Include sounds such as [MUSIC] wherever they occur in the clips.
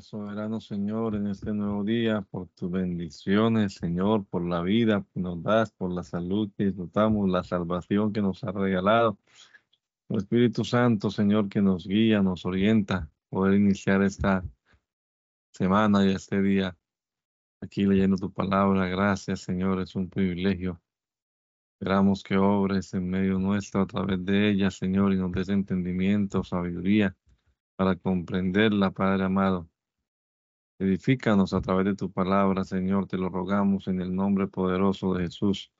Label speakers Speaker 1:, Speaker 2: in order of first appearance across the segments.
Speaker 1: Soberano Señor, en este nuevo día, por tus bendiciones, Señor, por la vida que nos das, por la salud que disfrutamos, la salvación que nos ha regalado. El Espíritu Santo, Señor, que nos guía, nos orienta, poder iniciar esta semana y este día aquí leyendo tu palabra. Gracias, Señor, es un privilegio. Esperamos que obres en medio nuestro a través de ella, Señor, y nos des entendimiento, sabiduría para comprenderla, Padre amado. Edifícanos a través de tu palabra, Señor, te lo rogamos en el nombre poderoso de Jesús.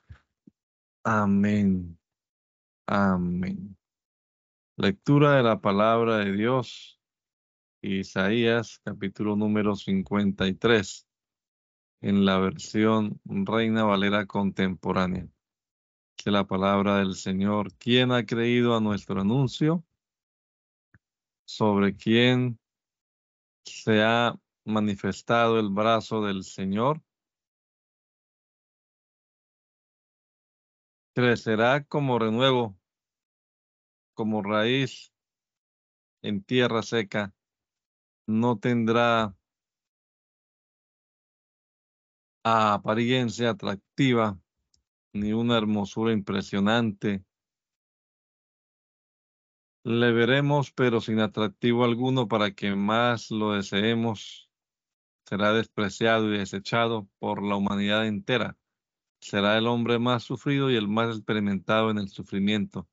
Speaker 1: Amén. Amén. Lectura de la palabra de Dios. Isaías, capítulo número 53, en la versión Reina Valera contemporánea. Que la palabra del Señor, ¿quién ha creído a nuestro anuncio? sobre quién se ha manifestado el brazo del Señor. Crecerá como renuevo, como raíz en tierra seca. No tendrá apariencia atractiva ni una hermosura impresionante le veremos, pero sin atractivo alguno para que más lo deseemos. Será despreciado y desechado por la humanidad entera. Será el hombre más sufrido y el más experimentado en el sufrimiento.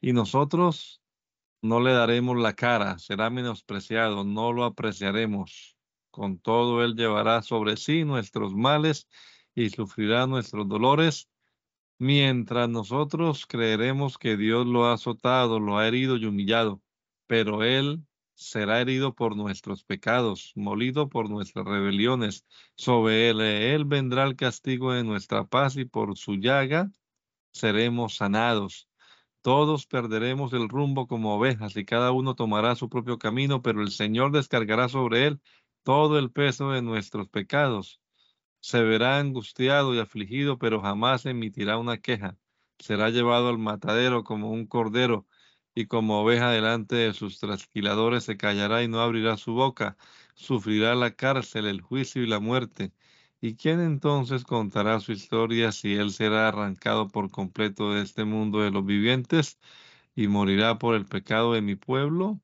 Speaker 1: Y nosotros no le daremos la cara, será menospreciado, no lo apreciaremos. Con todo, Él llevará sobre sí nuestros males y sufrirá nuestros dolores Mientras nosotros creeremos que Dios lo ha azotado, lo ha herido y humillado, pero Él será herido por nuestros pecados, molido por nuestras rebeliones. Sobre Él, Él vendrá el castigo de nuestra paz y por su llaga seremos sanados. Todos perderemos el rumbo como ovejas y cada uno tomará su propio camino, pero el Señor descargará sobre Él todo el peso de nuestros pecados se verá angustiado y afligido, pero jamás emitirá una queja. Será llevado al matadero como un cordero y como oveja delante de sus trasquiladores se callará y no abrirá su boca. Sufrirá la cárcel, el juicio y la muerte. ¿Y quién entonces contará su historia si él será arrancado por completo de este mundo de los vivientes y morirá por el pecado de mi pueblo?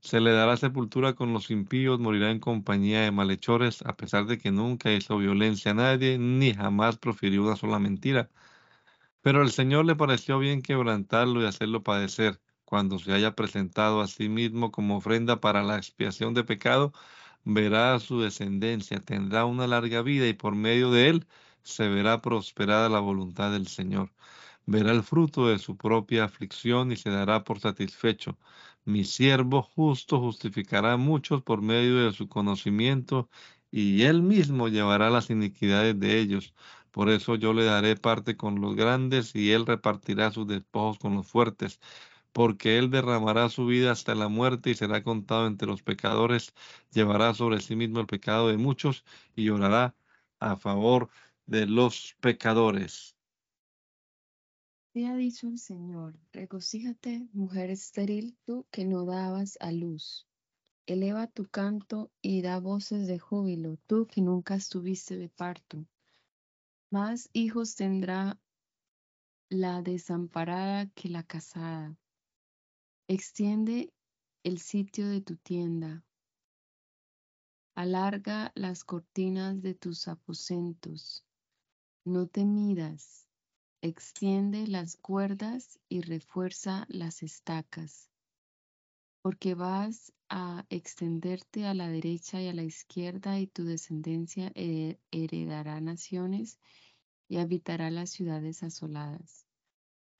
Speaker 1: Se le dará sepultura con los impíos, morirá en compañía de malhechores, a pesar de que nunca hizo violencia a nadie, ni jamás profirió una sola mentira. Pero al Señor le pareció bien quebrantarlo y hacerlo padecer. Cuando se haya presentado a sí mismo como ofrenda para la expiación de pecado, verá a su descendencia, tendrá una larga vida y por medio de él se verá prosperada la voluntad del Señor. Verá el fruto de su propia aflicción y se dará por satisfecho mi siervo justo justificará a muchos por medio de su conocimiento y él mismo llevará las iniquidades de ellos. Por eso yo le daré parte con los grandes y él repartirá sus despojos con los fuertes, porque él derramará su vida hasta la muerte y será contado entre los pecadores, llevará sobre sí mismo el pecado de muchos y orará a favor de los pecadores.
Speaker 2: Te ha dicho el Señor, regocíjate, mujer estéril, tú que no dabas a luz. Eleva tu canto y da voces de júbilo, tú que nunca estuviste de parto. Más hijos tendrá la desamparada que la casada. Extiende el sitio de tu tienda. Alarga las cortinas de tus aposentos. No te midas extiende las cuerdas y refuerza las estacas, porque vas a extenderte a la derecha y a la izquierda y tu descendencia heredará naciones y habitará las ciudades asoladas.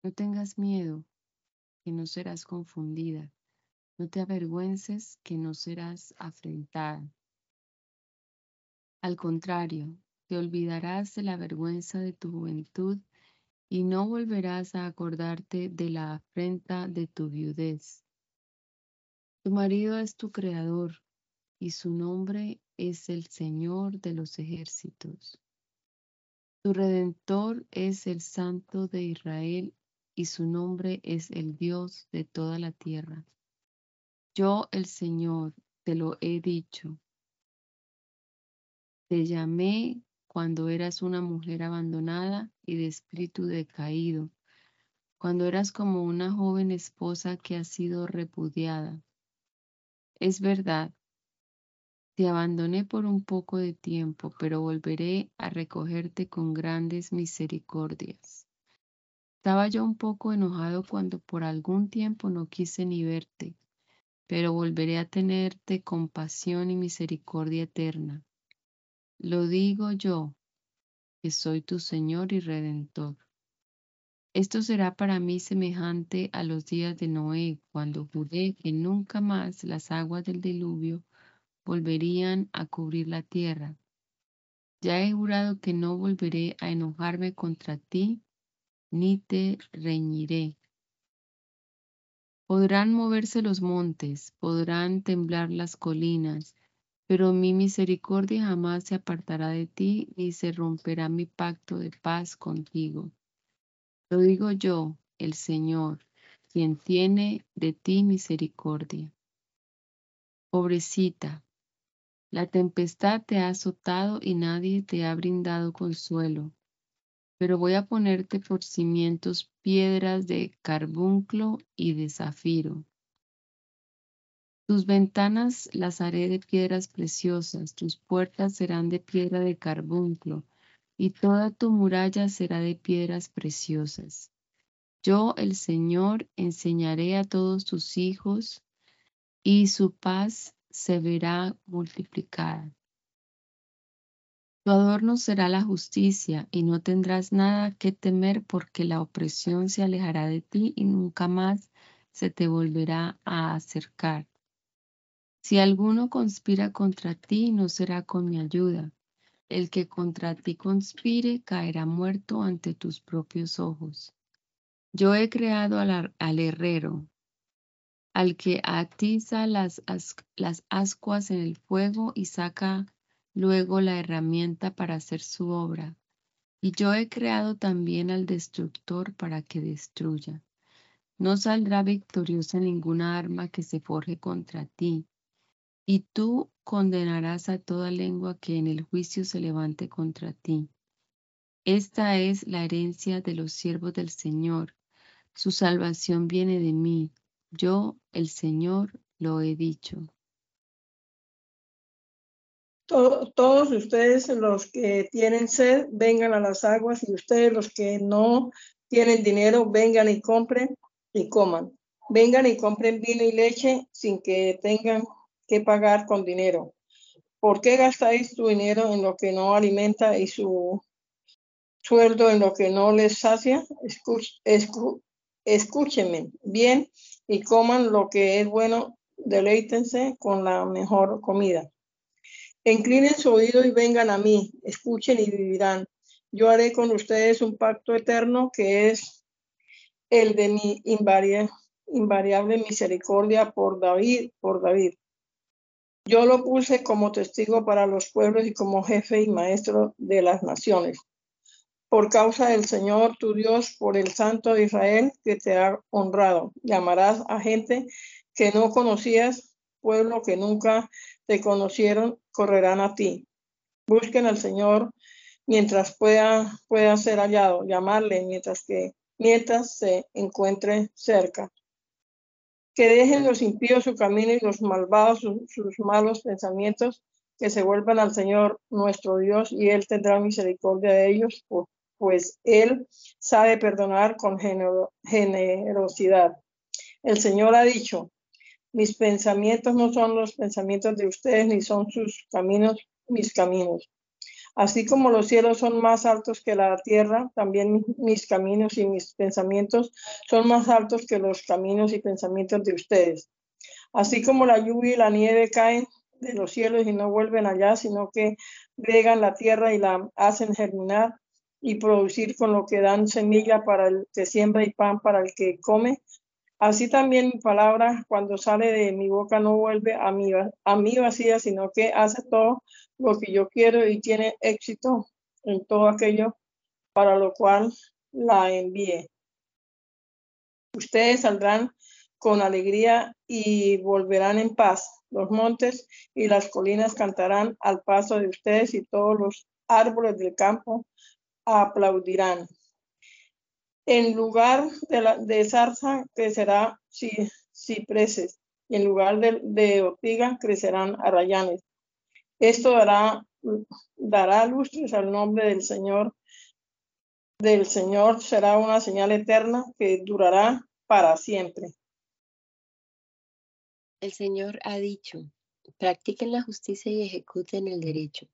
Speaker 2: No tengas miedo, que no serás confundida. No te avergüences, que no serás afrentada. Al contrario, te olvidarás de la vergüenza de tu juventud y no volverás a acordarte de la afrenta de tu viudez. Tu marido es tu creador y su nombre es el Señor de los ejércitos. Tu redentor es el Santo de Israel y su nombre es el Dios de toda la tierra. Yo, el Señor, te lo he dicho. Te llamé cuando eras una mujer abandonada y de espíritu decaído, cuando eras como una joven esposa que ha sido repudiada. Es verdad, te abandoné por un poco de tiempo, pero volveré a recogerte con grandes misericordias. Estaba yo un poco enojado cuando por algún tiempo no quise ni verte, pero volveré a tenerte compasión y misericordia eterna. Lo digo yo, que soy tu Señor y Redentor. Esto será para mí semejante a los días de Noé, cuando juré que nunca más las aguas del diluvio volverían a cubrir la tierra. Ya he jurado que no volveré a enojarme contra ti, ni te reñiré. Podrán moverse los montes, podrán temblar las colinas, pero mi misericordia jamás se apartará de ti, ni se romperá mi pacto de paz contigo. Lo digo yo, el Señor, quien tiene de ti misericordia. Pobrecita, la tempestad te ha azotado y nadie te ha brindado consuelo, pero voy a ponerte por cimientos piedras de carbunclo y de zafiro tus ventanas las haré de piedras preciosas, tus puertas serán de piedra de carbunclo, y toda tu muralla será de piedras preciosas. Yo, el Señor, enseñaré a todos tus hijos, y su paz se verá multiplicada. Tu adorno será la justicia, y no tendrás nada que temer porque la opresión se alejará de ti y nunca más se te volverá a acercar. Si alguno conspira contra ti, no será con mi ayuda. El que contra ti conspire caerá muerto ante tus propios ojos. Yo he creado al, herrero, al que atiza las, las ascuas en el fuego y saca luego la herramienta para hacer su obra. Y yo he creado también al destructor para que destruya. No saldrá victoriosa ninguna arma que se forje contra ti y tú condenarás a toda lengua que en el juicio se levante contra ti. Esta es la herencia de los siervos del Señor. Su salvación viene de mí. Yo, el Señor, lo he dicho.
Speaker 3: todos ustedes los que tienen sed, vengan a las aguas y ustedes los que no tienen dinero, vengan y compren y coman. Vengan y compren vino y leche sin que tengan que pagar con dinero. ¿Por qué gastáis tu dinero en lo que no alimenta y su sueldo en lo que no les sacia? Escúchenme bien y coman lo que es bueno, deleítense con la mejor comida. Inclinen su oído y vengan a mí, escuchen y vivirán. Yo haré con ustedes un pacto eterno que es el de mi invariable misericordia por David, por David. Yo lo puse como testigo para los pueblos y como jefe y maestro de las naciones. Por causa del Señor tu Dios, por el Santo de Israel que te ha honrado. Llamarás a gente que no conocías, pueblo que nunca te conocieron, correrán a ti. Busquen al Señor mientras pueda, pueda ser hallado, llamarle mientras que mientras se encuentre cerca que dejen los impíos su camino y los malvados sus malos pensamientos, que se vuelvan al Señor nuestro Dios y Él tendrá misericordia de ellos, Él sabe perdonar con generosidad. El Señor ha dicho, mis pensamientos no son los pensamientos de ustedes, ni son sus caminos mis caminos. Así como los cielos son más altos que la tierra, también mis caminos y mis pensamientos son más altos que los caminos y pensamientos de ustedes. Así como la lluvia y la nieve caen de los cielos y no vuelven allá, sino que riegan la tierra y la hacen germinar y producir con lo que dan semilla para el que siembra y pan para el que come. Así también mi palabra cuando sale de mi boca no vuelve a mí, a mí vacía, sino que hace todo lo que yo quiero y tiene éxito en todo aquello para lo cual la envié. Ustedes saldrán con alegría y volverán en paz. Los montes y las colinas cantarán al paso de ustedes y todos los árboles del campo aplaudirán. En lugar de, la, zarza crecerá cipreses y en lugar de, de ortiga crecerán arrayanes. Esto dará, dará lustres al nombre del Señor. Del Señor será una señal eterna que durará para siempre.
Speaker 4: El Señor ha dicho, practiquen la justicia y ejecuten el derecho.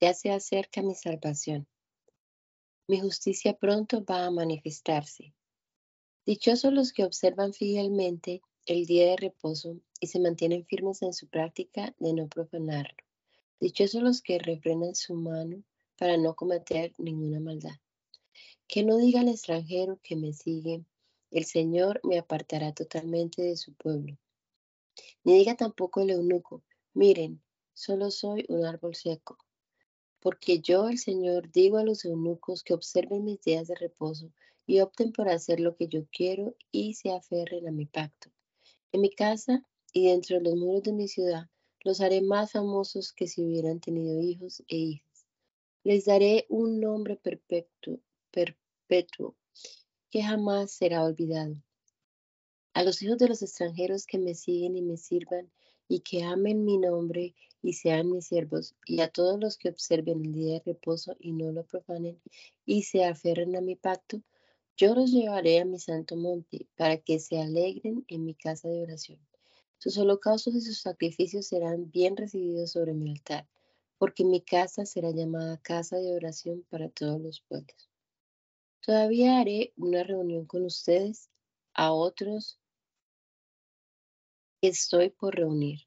Speaker 4: Ya se acerca mi salvación. Mi justicia pronto va a manifestarse. Dichosos los que observan fielmente el día de reposo y se mantienen firmes en su práctica de no profanarlo. Dichosos los que refrenan su mano para no cometer ninguna maldad. Que no diga el extranjero que me sigue, el Señor me apartará totalmente de su pueblo. Ni diga tampoco el eunuco, miren, solo soy un árbol seco. Porque yo, el Señor, digo a los eunucos que observen mis días de reposo y opten por hacer lo que yo quiero y se aferren a mi pacto. En mi casa y dentro de los muros de mi ciudad los haré más famosos que si hubieran tenido hijos e hijas. Les daré un nombre perpetuo, perpetuo que jamás será olvidado a los hijos de los extranjeros que me siguen y me sirvan y que amen mi nombre y sean mis siervos, y a todos los que observen el día de reposo y no lo profanen y se aferren a mi pacto, yo los llevaré a mi santo monte para que se alegren en mi casa de oración. Sus holocaustos y sus sacrificios serán bien recibidos sobre mi altar, porque mi casa será llamada casa de oración para todos los pueblos. Todavía haré una reunión con ustedes, a otros estoy por reunir.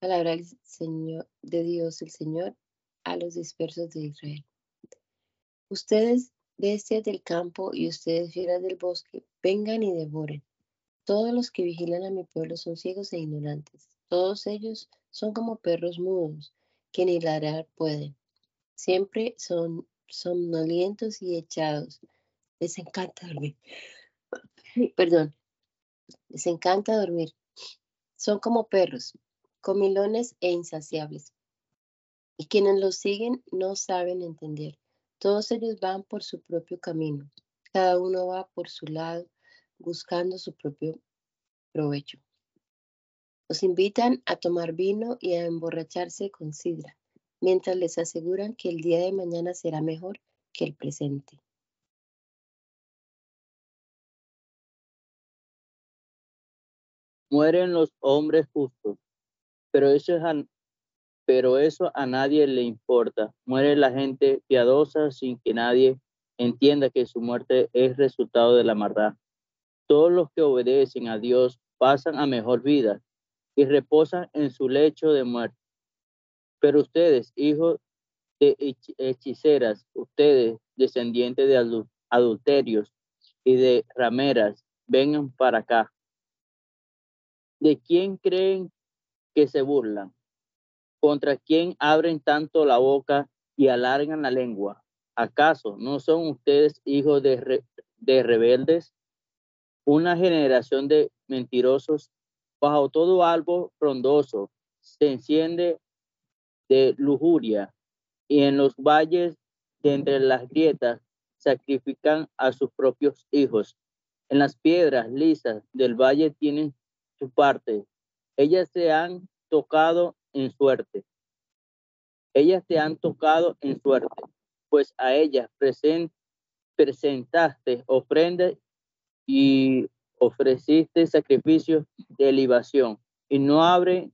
Speaker 4: Palabra del Señor, de Dios el Señor a los dispersos de Israel. Ustedes, bestias del campo y ustedes, fieras del bosque, vengan y devoren. Todos los que vigilan a mi pueblo son ciegos e ignorantes. Todos ellos son como perros mudos, que ni ladrar pueden. Siempre son somnolientos y echados. Les encanta dormir. [LAUGHS] Perdón. Les encanta dormir. Son como perros, comilones e insaciables. Y quienes los siguen no saben entender. Todos ellos van por su propio camino. Cada uno va por su lado, buscando su propio provecho. Los invitan a tomar vino y a emborracharse con sidra, mientras les aseguran que el día de mañana será mejor que el presente.
Speaker 5: Mueren los hombres justos, pero eso, es a, a nadie le importa. Muere la gente piadosa sin que nadie entienda que su muerte es resultado de la maldad. Todos los que obedecen a Dios pasan a mejor vida y reposan en su lecho de muerte. Pero ustedes, hijos de hechiceras, ustedes, descendientes de adulterios y de rameras, vengan para acá. ¿De quién creen que se burlan? ¿Contra quién abren tanto la boca y alargan la lengua? ¿Acaso no son ustedes hijos de, de rebeldes? Una generación de mentirosos. Bajo todo árbol frondoso se enciende de lujuria y en los valles de entre las grietas sacrifican a sus propios hijos. En las piedras lisas del valle tienen parte. Ellas se han tocado en suerte. Ellas te han tocado en suerte, pues a ellas presentaste ofrendas y ofreciste sacrificios de libación. Y no abre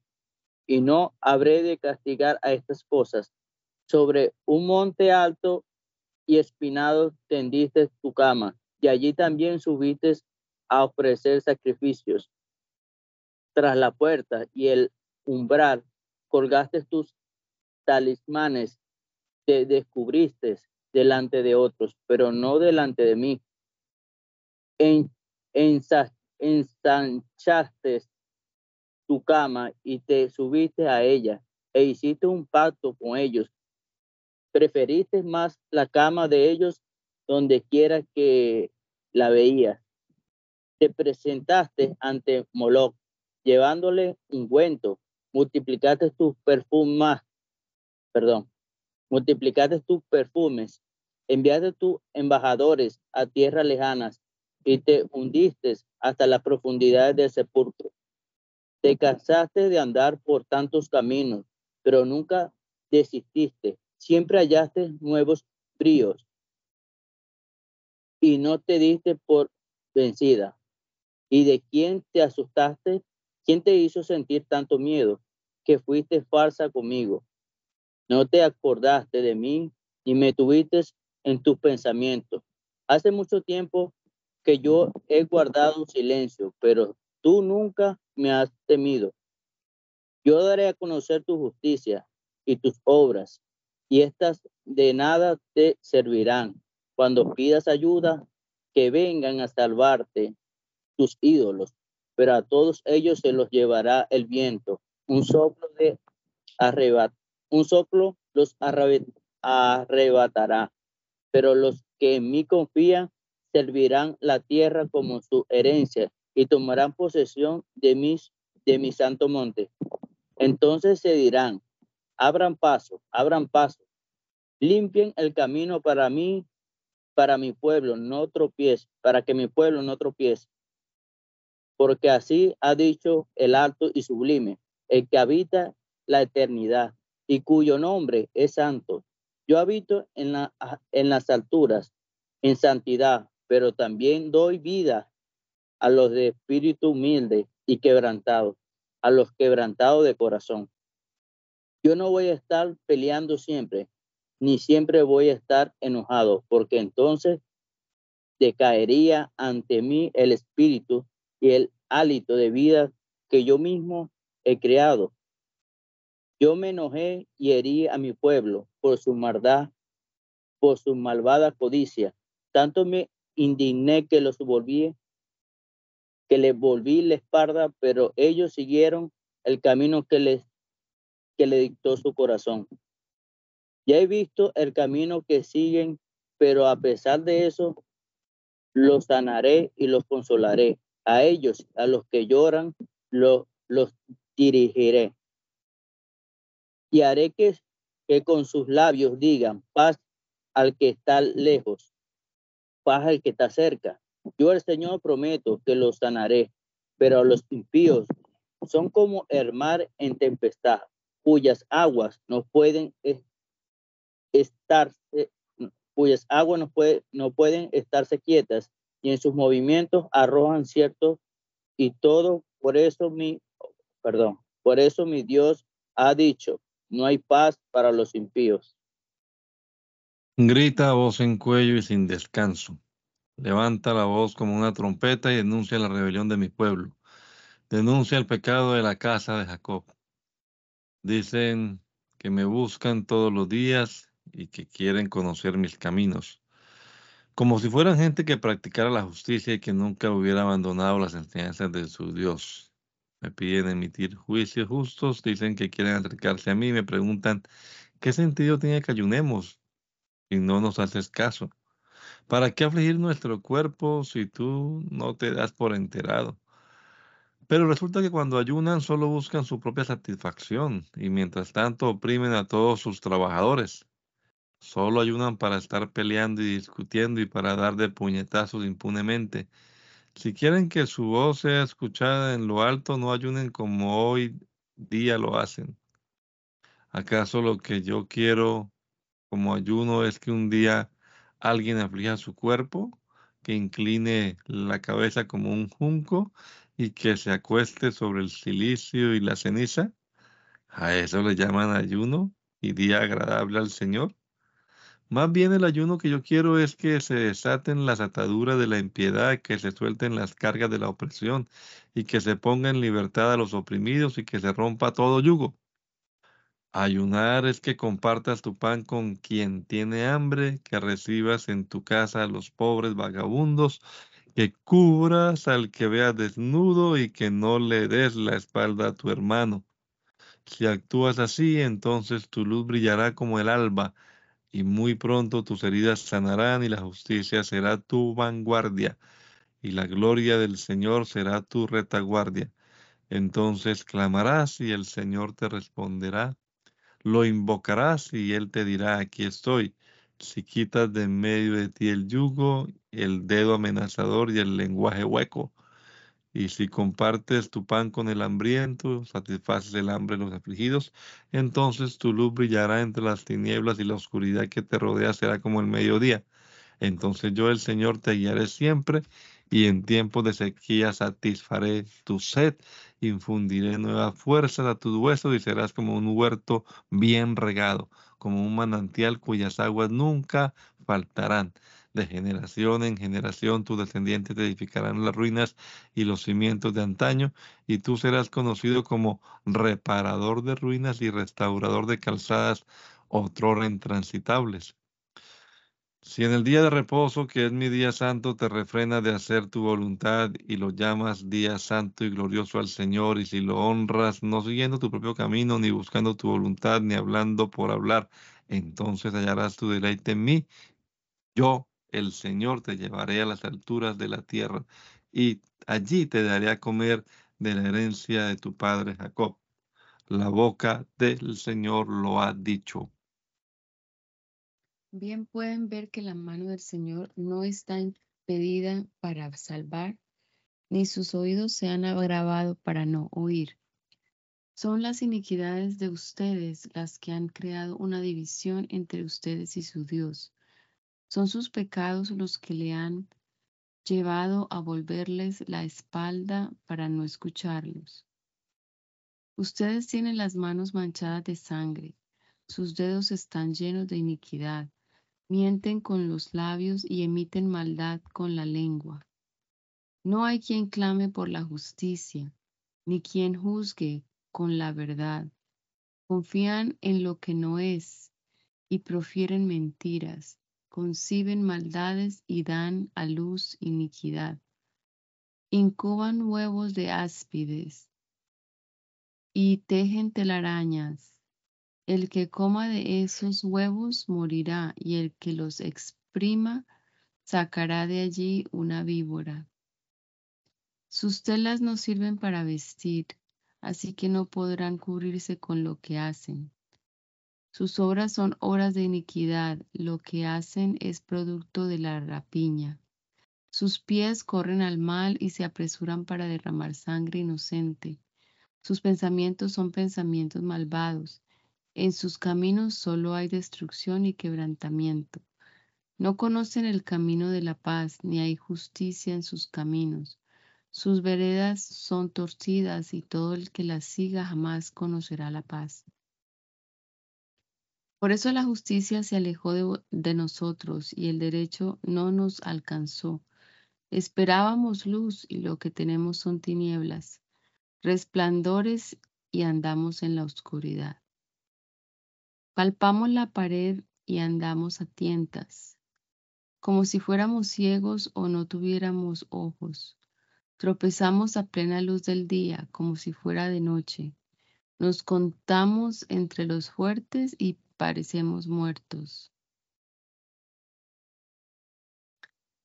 Speaker 5: y no habré de castigar a estas cosas. Sobre un monte alto y espinado tendiste tu cama, y allí también subiste a ofrecer sacrificios tras la puerta y el umbral, colgaste tus talismanes, te descubriste delante de otros, pero no delante de mí. En, ensanchaste tu cama y te subiste a ella e hiciste un pacto con ellos. Preferiste más la cama de ellos donde quiera que la veías te presentaste ante Moloch, llevándole ungüento, multiplicaste tus perfumes, perdón, multiplicaste tus perfumes, enviaste tus embajadores a tierras lejanas y te hundiste hasta las profundidades del sepulcro. Te cansaste de andar por tantos caminos, pero nunca desististe. Siempre hallaste nuevos bríos y no te diste por vencida. ¿Y de quién te asustaste? ¿Quién te hizo sentir tanto miedo que fuiste falsa conmigo? No te acordaste de mí ni me tuviste en tus pensamientos. Hace mucho tiempo que yo he guardado silencio, pero tú nunca me has temido. Yo daré a conocer tu justicia y tus obras, y estas de nada te servirán. Cuando pidas ayuda, que vengan a salvarte tus ídolos, pero a todos ellos se los llevará el viento. Un soplo de arrebat, un soplo los arrebatará, pero los que en mí confían servirán la tierra como su herencia y tomarán posesión de mis de mi santo monte. Entonces se dirán, abran paso, abran paso, limpien el camino para mí, para mi pueblo, no tropiece, para que mi pueblo no tropiece. Porque así ha dicho el alto y sublime, el que habita la eternidad y cuyo nombre es santo. Yo habito en, la, en las alturas, en santidad, pero también doy vida a los de espíritu humilde y quebrantado, a los quebrantados de corazón. Yo no voy a estar peleando siempre, ni siempre voy a estar enojado, porque entonces decaería ante mí el espíritu y el hálito de vida que yo mismo he creado. Yo me enojé y herí a mi pueblo por su maldad, por su malvada codicia. Tanto me indigné que los volví, que les volví la espalda, pero ellos siguieron el camino que les que le dictó su corazón. Ya he visto el camino que siguen, pero a pesar de eso, los sanaré y los consolaré. A ellos, a los que lloran, los, dirigiré. Y haré que, que con sus labios digan paz al que está lejos, paz al que está cerca. Yo el Señor prometo que los sanaré, pero a los impíos son como el mar en tempestad cuyas aguas no pueden estar, cuyas aguas no, puede, no pueden estarse quietas y en sus movimientos arrojan cierto y todo. Por eso mi perdón por eso mi Dios ha dicho no hay paz para los impíos
Speaker 1: grita voz en cuello y sin descanso. Levanta la voz como una trompeta y denuncia la rebelión de mi pueblo. Denuncia el pecado de la casa de Jacob. Dicen que me buscan todos los días y que quieren conocer mis caminos, como si fueran gente que practicara la justicia y que nunca hubiera abandonado las enseñanzas de su Dios. Me piden emitir juicios justos, dicen que quieren acercarse a mí, me preguntan, ¿qué sentido tiene que ayunemos si no nos haces caso? ¿Para qué afligir nuestro cuerpo si tú no te das por enterado? Pero resulta que cuando ayunan solo buscan su propia satisfacción y mientras tanto oprimen a todos sus trabajadores. Solo ayunan para estar peleando y discutiendo y para dar de puñetazos impunemente. Si quieren que su voz sea escuchada en lo alto, no ayunen como hoy día lo hacen. ¿Acaso lo que yo quiero como ayuno es que un día alguien aflija su cuerpo, que incline la cabeza como un junco y que se acueste sobre el silicio y la ceniza? ¿A eso le llaman ayuno y día agradable al Señor? Más bien el ayuno que yo quiero es que se desaten las ataduras de la impiedad, que se suelten las cargas de la opresión y que se ponga en libertad a los oprimidos y que se rompa todo yugo. Ayunar es que compartas tu pan con quien tiene hambre, que recibas en tu casa a los pobres vagabundos que cubras al que vea desnudo y que no le des la espalda a tu hermano. Si actúas así, entonces tu luz brillará como el alba, y muy pronto tus heridas sanarán y la justicia será tu vanguardia, y la gloria del Señor será tu retaguardia. Entonces clamarás y el Señor te responderá. Lo invocarás y Él te dirá, aquí estoy. Si quitas de en medio de ti el yugo, el dedo amenazador y el lenguaje hueco, y si compartes tu pan con el hambriento, satisfaces el hambre de los afligidos, entonces tu luz brillará entre las tinieblas y la oscuridad que te rodea será como el mediodía. Entonces yo, el Señor, te guiaré siempre y en tiempos de sequía satisfaré tu sed, infundiré nuevas fuerzas a tus huesos y serás como un huerto bien regado, como un manantial cuyas aguas nunca faltarán. De generación en generación tus descendientes te edificarán las ruinas y los cimientos de antaño, y tú serás conocido como reparador de ruinas y restaurador de calzadas otrora intransitables. Si en el día de reposo, que es mi día santo, te refrena de hacer tu voluntad y lo llamas día santo y glorioso al Señor, y si lo honras no siguiendo tu propio camino, ni buscando tu voluntad, ni hablando por hablar, entonces hallarás tu deleite en mí. Yo, el Señor, te llevaré a las alturas de la tierra, y allí te daré a comer de la herencia de tu padre Jacob. La boca del Señor lo ha dicho.
Speaker 2: Bien pueden ver que la mano del Señor no está impedida para salvar, ni sus oídos se han agravado para no oír. Son las iniquidades de ustedes las que han creado una división entre ustedes y su Dios. Son sus pecados los que le han llevado a volverles la espalda para no escucharlos. Ustedes tienen las manos manchadas de sangre, sus dedos están llenos de iniquidad mienten con los labios y emiten maldad con la lengua. No hay quien clame por la justicia, ni quien juzgue con la verdad. Confían en lo que no es y profieren mentiras, conciben maldades y dan a luz iniquidad. Incuban huevos de áspides y tejen telarañas el que coma de esos huevos morirá, y el que los exprima sacará de allí una víbora. Sus telas no sirven para vestir, así que no podrán cubrirse con lo que hacen. Sus obras son obras de iniquidad, lo que hacen es producto de la rapiña. Sus pies corren al mal y se apresuran para derramar sangre inocente. Sus pensamientos son pensamientos malvados en sus caminos solo hay destrucción y quebrantamiento. No conocen el camino de la paz, ni hay justicia en sus caminos. Sus veredas son torcidas y todo el que las siga jamás conocerá la paz. Por eso la justicia se alejó de, nosotros y el derecho no nos alcanzó. Esperábamos luz y lo que tenemos son tinieblas, resplandores y andamos en la oscuridad. Palpamos la pared y andamos a tientas, como si fuéramos ciegos o no tuviéramos ojos. Tropezamos a plena luz del día, como si fuera de noche. Nos contamos entre los fuertes y parecemos muertos.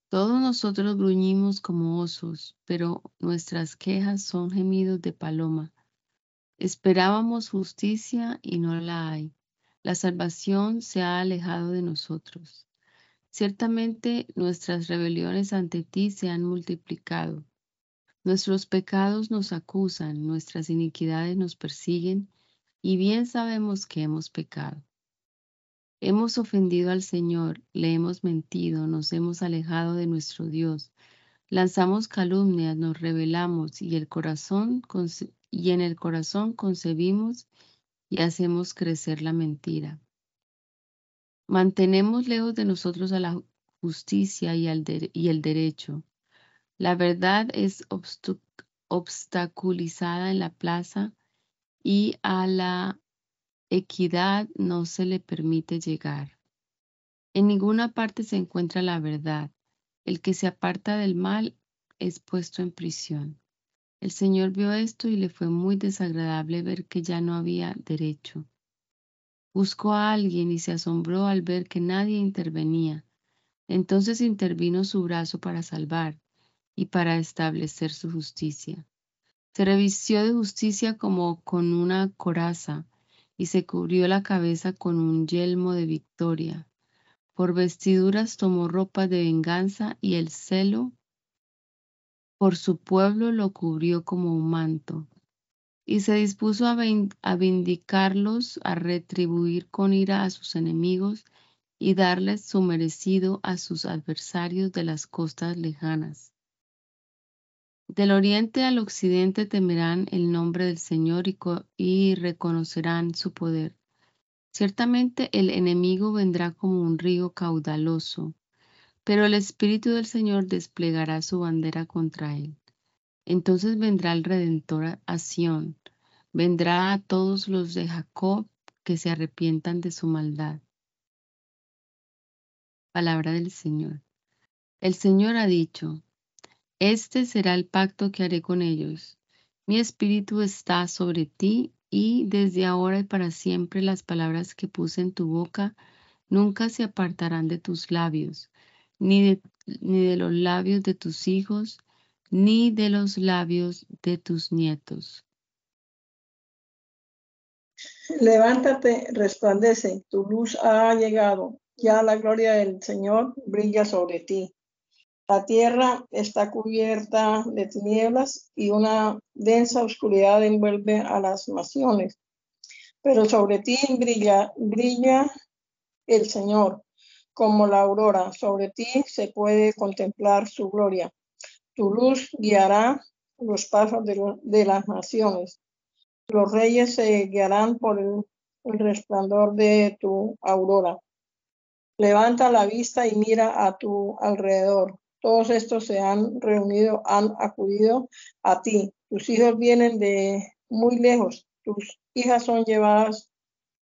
Speaker 2: Todos nosotros gruñimos como osos, pero nuestras quejas son gemidos de paloma. Esperábamos justicia y no la hay. La salvación se ha alejado de nosotros. Ciertamente nuestras rebeliones ante ti se han multiplicado. Nuestros pecados nos acusan, nuestras iniquidades nos persiguen, y bien sabemos que hemos pecado. Hemos ofendido al Señor, le hemos mentido, nos hemos alejado de nuestro Dios, lanzamos calumnias, nos rebelamos y, el corazón, y en el corazón concebimos y hacemos crecer la mentira. Mantenemos lejos de nosotros a la justicia y, y el derecho. La verdad es obstaculizada en la plaza y a la equidad no se le permite llegar. En ninguna parte se encuentra la verdad. El que se aparta del mal es puesto en prisión. El Señor vio esto y le fue muy desagradable ver que ya no había derecho. Buscó a alguien y se asombró al ver que nadie intervenía. Entonces intervino su brazo para salvar, y para establecer su justicia. Se revistió de justicia como con una coraza y se cubrió la cabeza con un yelmo de victoria. Por vestiduras tomó ropa de venganza y el celo por su pueblo lo cubrió como un manto. Y se dispuso a, vindicarlos, a retribuir con ira a sus enemigos y darles su merecido a sus adversarios de las costas lejanas. Del oriente al occidente temerán el nombre del Señor y, reconocerán su poder. Ciertamente el enemigo vendrá como un río caudaloso, pero el Espíritu del Señor desplegará su bandera contra él. Entonces vendrá el Redentor a Sión, vendrá a todos los de Jacob que se arrepientan de su maldad. Palabra del Señor. El Señor ha dicho, este será el pacto que haré con ellos. Mi espíritu está sobre ti y desde ahora y para siempre las palabras que puse en tu boca nunca se apartarán de tus labios, ni de, ni de los labios de tus hijos, ni de los labios de tus nietos.
Speaker 3: Levántate, resplandece, tu luz ha llegado, ya la gloria del Señor brilla sobre ti. La tierra está cubierta de tinieblas y una densa oscuridad envuelve a las naciones. Pero sobre ti brilla, brilla el Señor como la aurora. Sobre ti se puede contemplar su gloria. Tu luz guiará los pasos de, las naciones. Los reyes se guiarán por el resplandor de tu aurora. Levanta la vista y mira a tu alrededor todos estos se han reunido, han acudido a ti. Tus hijos vienen de muy lejos, tus hijas son llevadas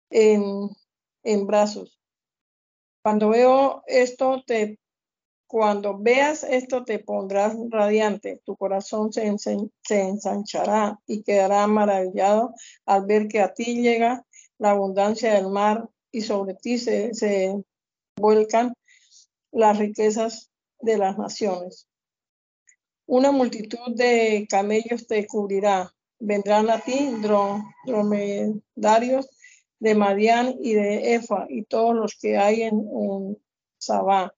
Speaker 3: en, brazos. Cuando veo esto, te, cuando veas esto, te pondrás radiante, tu corazón se, se ensanchará y quedará maravillado al ver que a ti llega la abundancia del mar y sobre ti se, se vuelcan las riquezas de las naciones. Una multitud de camellos te cubrirá. Vendrán a ti dromedarios de Madián y de Efa y todos los que hay en, en Sabá,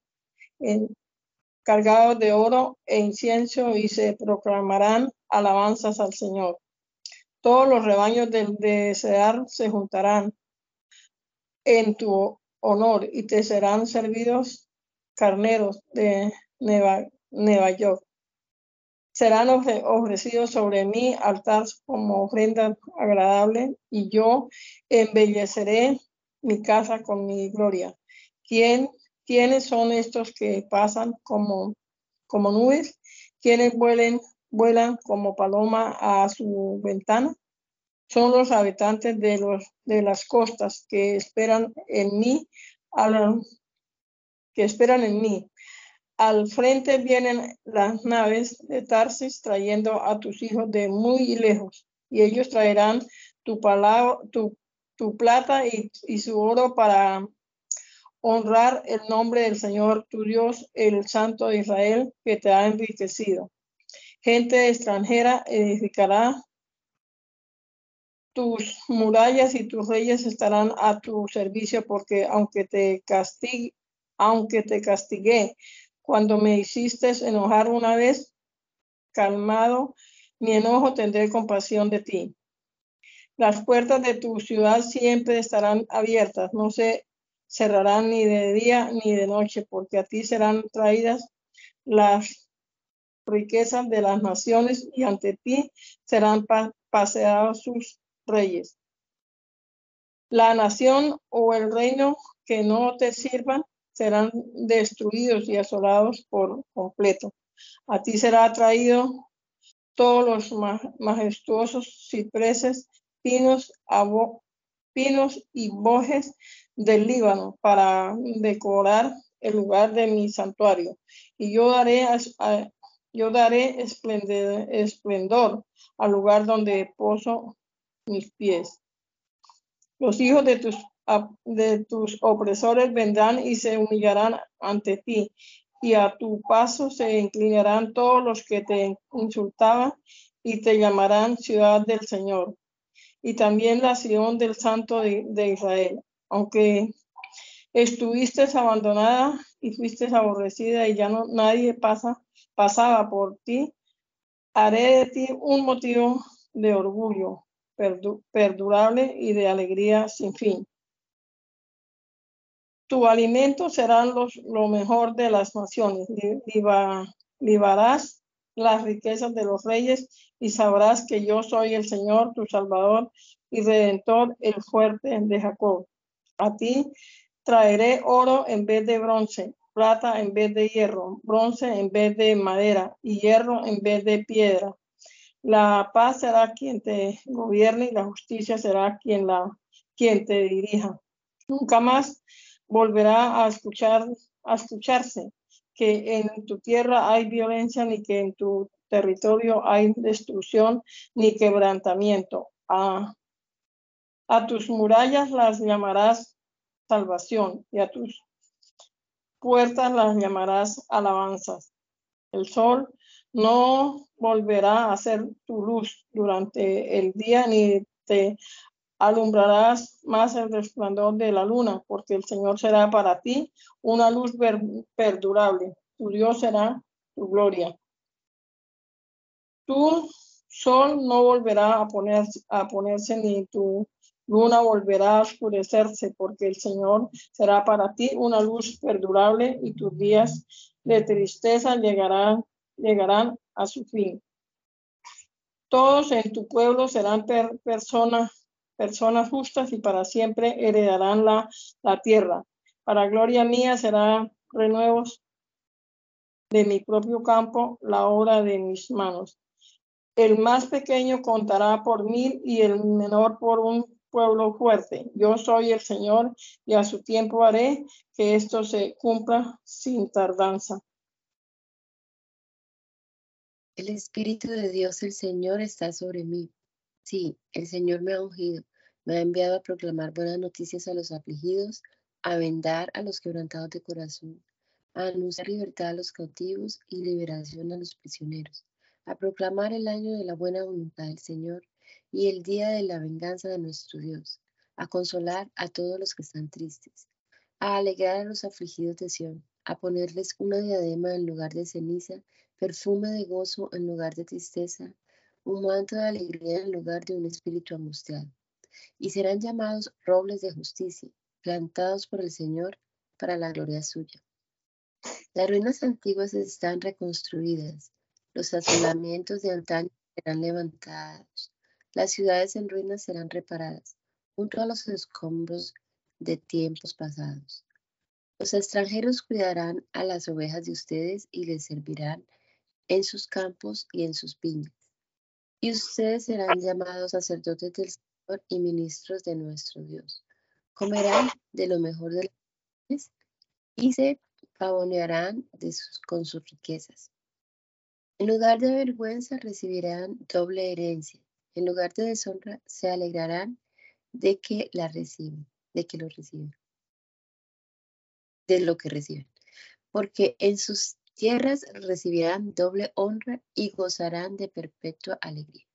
Speaker 3: cargados de oro e incienso y se proclamarán alabanzas al Señor. Todos los rebaños de, de Sear se juntarán en tu honor y te serán servidos carneros de Nueva, York. Serán ofrecidos sobre mí altar como ofrenda agradable y yo embelleceré mi casa con mi gloria. ¿Quién, ¿Quiénes son estos que pasan como, como nubes? ¿Quiénes vuelen, vuelan como paloma a su ventana? Son los habitantes de, los, de las costas que esperan en mí, que esperan en mí. Al frente vienen las naves de Tarsis trayendo a tus hijos de muy lejos, y ellos traerán tu, palabra, tu, tu plata y, y su oro para honrar el nombre del Señor tu Dios, el Santo de Israel, que te ha enriquecido. Gente extranjera edificará tus murallas y tus reyes estarán a tu servicio, porque aunque te castigue, aunque te castigué cuando me hiciste enojar una vez, calmado mi enojo, tendré compasión de ti. Las puertas de tu ciudad siempre estarán abiertas, no se cerrarán ni de día ni de noche, porque a ti serán traídas las riquezas de las naciones y ante ti serán paseados sus reyes. La nación o el reino que no te sirvan serán destruidos y asolados por completo. A ti será traído todos los majestuosos cipreses, pinos, pinos y bojes del Líbano para decorar el lugar de mi santuario. Y yo daré, yo daré esplendor al lugar donde poso mis pies. Los hijos de tus de tus opresores vendrán y se humillarán ante ti, y a tu paso se inclinarán todos los que te insultaban y te llamarán ciudad del Señor. Y también la Sion del Santo de, Israel. Aunque estuviste abandonada y fuiste aborrecida y ya no nadie pasa, pasaba por ti, haré de ti un motivo de orgullo perdurable y de alegría sin fin. Tu alimento será los, lo mejor de las naciones. Libarás las riquezas de los reyes y sabrás que yo soy el Señor, tu Salvador y Redentor, el fuerte de Jacob. A ti traeré oro en vez de bronce, plata en vez de hierro, bronce en vez de madera y hierro en vez de piedra. La paz será quien te gobierne y la justicia será quien te dirija. Nunca más volverá a escuchar a escucharse que en tu tierra hay violencia ni que en tu territorio hay destrucción ni quebrantamiento. A, a tus murallas las llamarás salvación y a tus puertas las llamarás alabanzas. El sol no volverá a ser tu luz durante el día ni te alumbrarás más el resplandor de la luna, porque el Señor será para ti una luz perdurable. Tu Dios será tu gloria. Tu sol no volverá a ponerse, a ponerse ni tu luna volverá a oscurecerse, porque el Señor será para ti una luz perdurable y tus días de tristeza llegarán, llegarán a su fin. Todos en tu pueblo serán personas personas justas y para siempre heredarán la, la tierra. Para gloria mía serán renuevos de mi propio campo la obra de mis manos. El más pequeño contará por mil y el menor por un pueblo fuerte. Yo soy el Señor y a su tiempo haré que esto se cumpla sin tardanza.
Speaker 4: El Espíritu de Dios el Señor está sobre mí. Sí, el Señor me ha ungido me ha enviado a proclamar buenas noticias a los afligidos, a vendar a los quebrantados de corazón, a anunciar libertad a los cautivos y liberación a los prisioneros, a proclamar el año de la buena voluntad del Señor y el día de la venganza de nuestro Dios, a consolar a todos los que están tristes, a alegrar a los afligidos de Sión, a ponerles una diadema en lugar de ceniza, perfume de gozo en lugar de tristeza, un manto de alegría en lugar de un espíritu angustiado y serán llamados robles de justicia, plantados por el Señor para la gloria suya. Las ruinas antiguas están reconstruidas, los asolamientos de antaño serán levantados, las ciudades en ruinas serán reparadas, junto a los escombros de tiempos pasados. Los extranjeros cuidarán a las ovejas de ustedes y les servirán en sus campos y en sus viñas. Y ustedes serán llamados sacerdotes del y ministros de nuestro Dios. Comerán de lo mejor de las y se pavonearán de sus, con sus riquezas. En lugar de vergüenza recibirán doble herencia. En lugar de deshonra se alegrarán de que la reciben, de que lo reciben, de lo que reciben. Porque en sus tierras recibirán doble honra y gozarán de perpetua alegría.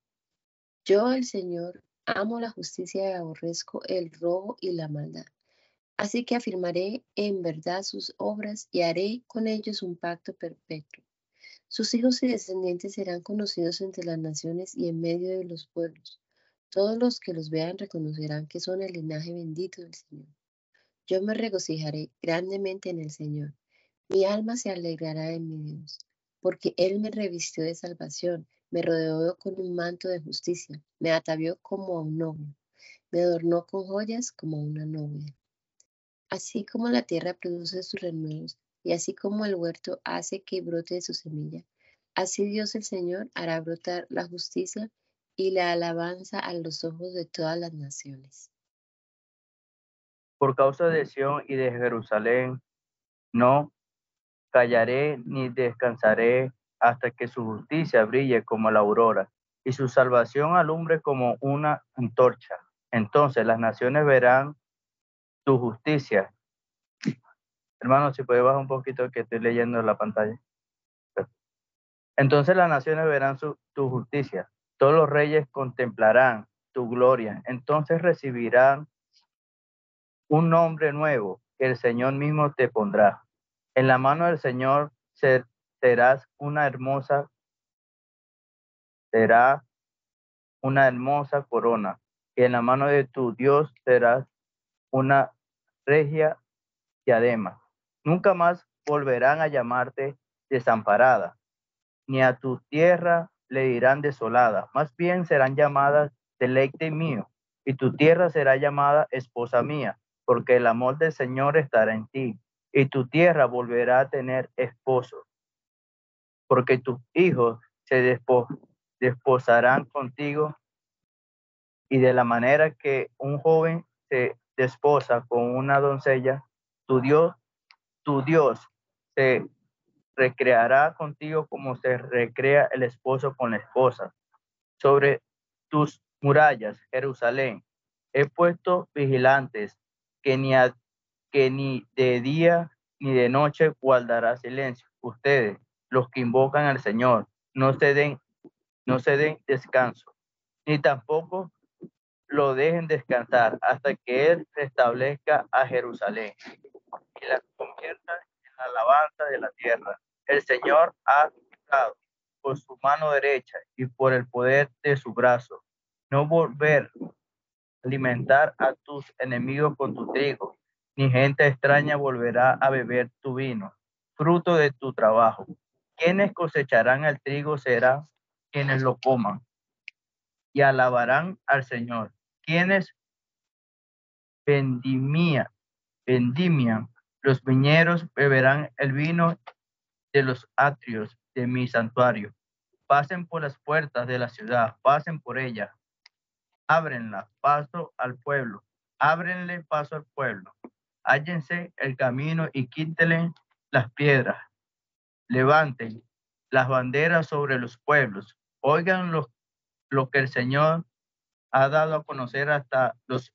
Speaker 4: Yo, el Señor, Amo la justicia y aborrezco el robo y la maldad. Así que afirmaré en verdad sus obras y haré con ellos un pacto perpetuo. Sus hijos y descendientes serán conocidos entre las naciones y en medio de los pueblos. Todos los que los vean reconocerán que son el linaje bendito del Señor. Yo me regocijaré grandemente en el Señor. Mi alma se alegrará en mi Dios, porque Él me revistió de salvación me rodeó con un manto de justicia, me atavió como a un novio, me adornó con joyas como a una novia. Así como la tierra produce sus renuevos y así como el huerto hace que brote de su semilla, así Dios el Señor hará brotar la justicia y la alabanza a los ojos de todas las naciones.
Speaker 5: Por causa de Sión y de Jerusalén, no callaré ni descansaré hasta que su justicia brille como la aurora y su salvación alumbre como una antorcha. Entonces las naciones verán tu justicia, Hermano, si puede bajar un poquito que estoy leyendo en la pantalla. Entonces las naciones verán su, tu justicia, todos los reyes contemplarán tu gloria, entonces recibirán un nombre nuevo que el Señor mismo te pondrá. En la mano del Señor serás una hermosa, será una hermosa corona, y en la mano de tu Dios serás una regia diadema. Nunca más volverán a llamarte desamparada, ni a tu tierra le dirán desolada, más bien serán llamadas deleite mío, y tu tierra será llamada esposa mía, porque el amor del Señor estará en ti, y tu tierra volverá a tener esposo, porque tus hijos se desposarán contigo, y de la manera que un joven se desposa con una doncella, tu Dios, tu Dios se recreará contigo como se recrea el esposo con la esposa. Sobre tus murallas, Jerusalén, he puesto vigilantes que ni, que ni de día ni de noche guardará silencio. Ustedes, los que invocan al Señor, no se den, no se den descanso, ni tampoco lo dejen descansar hasta que Él restablezca a Jerusalén y la convierta en la alabanza de la tierra. El Señor ha quitado por su mano derecha y por el poder de su brazo. No volver a alimentar a tus enemigos con tu trigo, ni gente extraña volverá a beber tu vino, fruto de tu trabajo. Quienes cosecharán el trigo serán quienes lo coman y alabarán al Señor. Quienes vendimian, vendimian los viñeros beberán el vino de los atrios de mi santuario. Pasen por las puertas de la ciudad, pasen por ella. Ábrenla, paso al pueblo. Ábrenle paso al pueblo. Hállense el camino y quítenle las piedras. Levanten las banderas sobre los pueblos. Oigan lo, lo que el Señor ha dado a conocer hasta los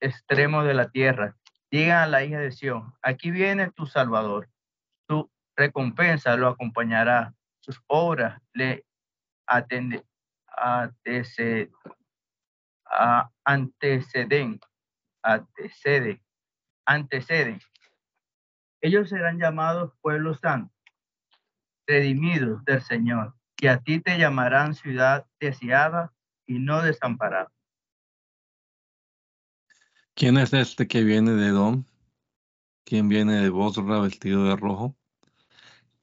Speaker 5: extremos de la tierra. Digan a la hija de Sión, aquí viene tu Salvador recompensa lo acompañará. Sus obras le atende, anteceden, anteceden, anteceden, anteceden. Ellos serán llamados pueblo santo, redimidos del Señor, y a ti te llamarán ciudad deseada y no desamparada.
Speaker 1: ¿Quién es este que viene de Edom? ¿Quién viene de Bosra vestido de rojo?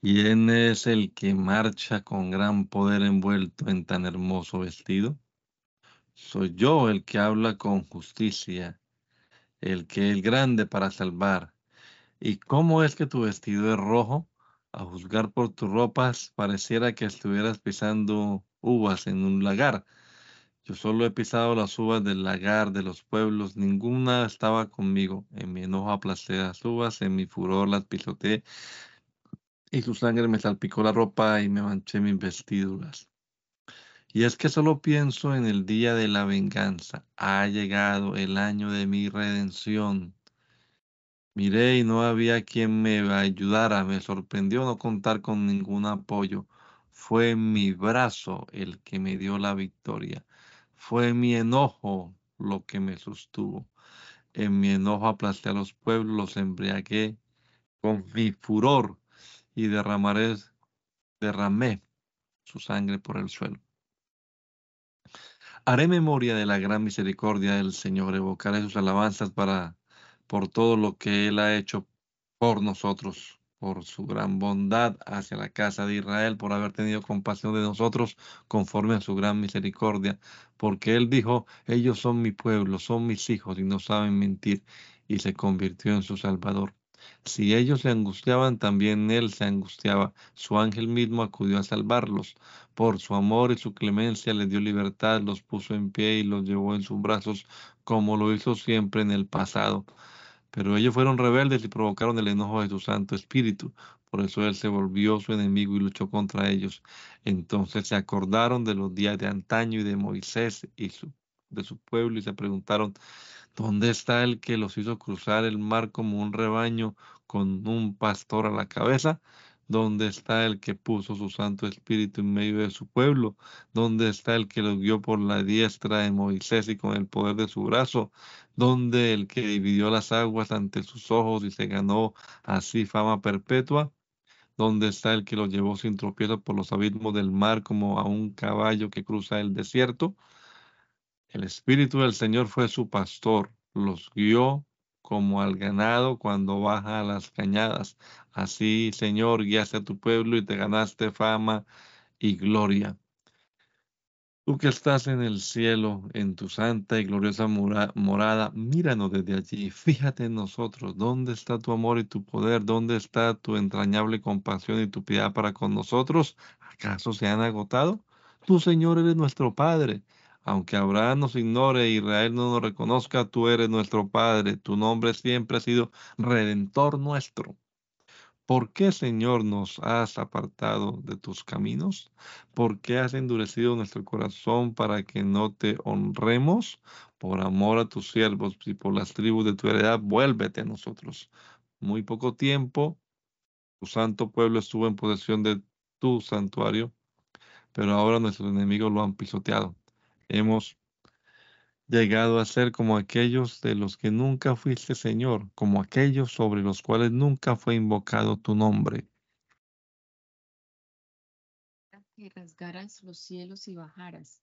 Speaker 1: ¿Quién es el que marcha con gran poder envuelto en tan hermoso vestido? Soy yo el que habla con justicia, el que es grande para salvar. ¿Y cómo es que tu vestido es rojo? A juzgar por tus ropas, pareciera que estuvieras pisando uvas en un lagar. Yo solo he pisado las uvas del lagar de los pueblos, ninguna estaba conmigo. En mi enojo aplasté las uvas, en mi furor las pisoteé y su sangre me salpicó la ropa y me manché mis vestiduras. Y es que solo pienso en el día de la venganza. Ha llegado el año de mi redención. Miré y no había quien me ayudara. Me sorprendió no contar con ningún apoyo. Fue mi brazo el que me dio la victoria. Fue mi enojo lo que me sostuvo. En mi enojo aplasté a los pueblos, los embriagué. Con mi furor y derramé su sangre por el suelo. Haré memoria de la gran misericordia del Señor, evocaré sus alabanzas para por todo lo que Él ha hecho por nosotros, por su gran bondad hacia la casa de Israel, por haber tenido compasión de nosotros conforme a su gran misericordia, porque Él dijo, ellos son mi pueblo, son mis hijos y no saben mentir, y se convirtió en su Salvador. Si ellos se angustiaban, también él se angustiaba. Su ángel mismo acudió a salvarlos. Por su amor y su clemencia les dio libertad, los puso en pie y los llevó en sus brazos, como lo hizo siempre en el pasado. Pero ellos fueron rebeldes y provocaron el enojo de su Santo Espíritu. Por eso él se volvió su enemigo y luchó contra ellos. Entonces se acordaron de los días de antaño y de Moisés y de su pueblo y se preguntaron, ¿Dónde está el que los hizo cruzar el mar como un rebaño con un pastor a la cabeza? ¿Dónde está el que puso su Santo Espíritu en medio de su pueblo? ¿Dónde está el que los guió por la diestra de Moisés y con el poder de su brazo? ¿Dónde el que dividió las aguas ante sus ojos y se ganó así fama perpetua? ¿Dónde está el que los llevó sin tropiezo por los abismos del mar como a un caballo que cruza el desierto? El Espíritu del Señor fue su pastor, los guió como al ganado cuando baja a las cañadas. Así, Señor, guiaste a tu pueblo y te ganaste fama y gloria. Tú que estás en el cielo, en tu santa y gloriosa morada, míranos desde allí, fíjate en nosotros, ¿dónde está tu amor y tu poder? ¿Dónde está tu entrañable compasión y tu piedad para con nosotros? ¿Acaso se han agotado? Tú, Señor, eres nuestro Padre aunque Abraham nos ignore Israel no nos reconozca, tú eres nuestro Padre, tu nombre siempre ha sido Redentor nuestro. ¿Por qué, Señor, nos has apartado de tus caminos? ¿Por qué has endurecido nuestro corazón para que no te honremos? Por amor a tus siervos y por las tribus de tu heredad, vuélvete a nosotros. Muy poco tiempo, tu santo pueblo estuvo en posesión de tu santuario, pero ahora nuestros enemigos lo han pisoteado hemos llegado a ser como aquellos de los que nunca fuiste Señor, como aquellos sobre los cuales nunca fue invocado tu nombre.
Speaker 2: Que rasgaras los cielos y bajaras,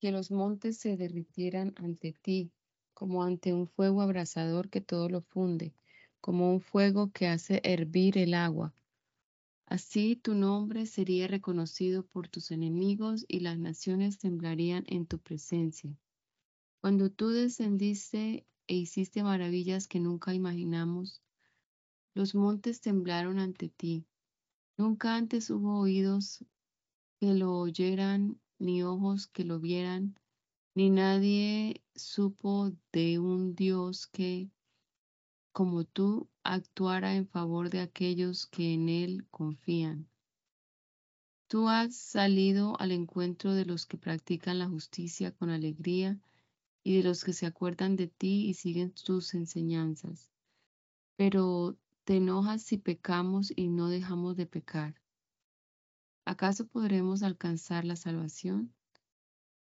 Speaker 2: que los montes se derritieran ante ti, como ante un fuego abrasador que todo lo funde, como un fuego que hace hervir el agua Así tu nombre sería reconocido por tus enemigos y las naciones temblarían en tu presencia. Cuando tú descendiste e hiciste maravillas que nunca imaginamos, los montes temblaron ante ti. Nunca antes hubo oídos que lo oyeran, ni ojos que lo vieran, ni nadie supo de un Dios que como tú actuara en favor de aquellos que en Él confían. Tú has salido al encuentro de los que practican la justicia con alegría y de los que se acuerdan de ti y siguen tus enseñanzas. Pero te enojas si pecamos y no dejamos de pecar. ¿Acaso podremos alcanzar la salvación?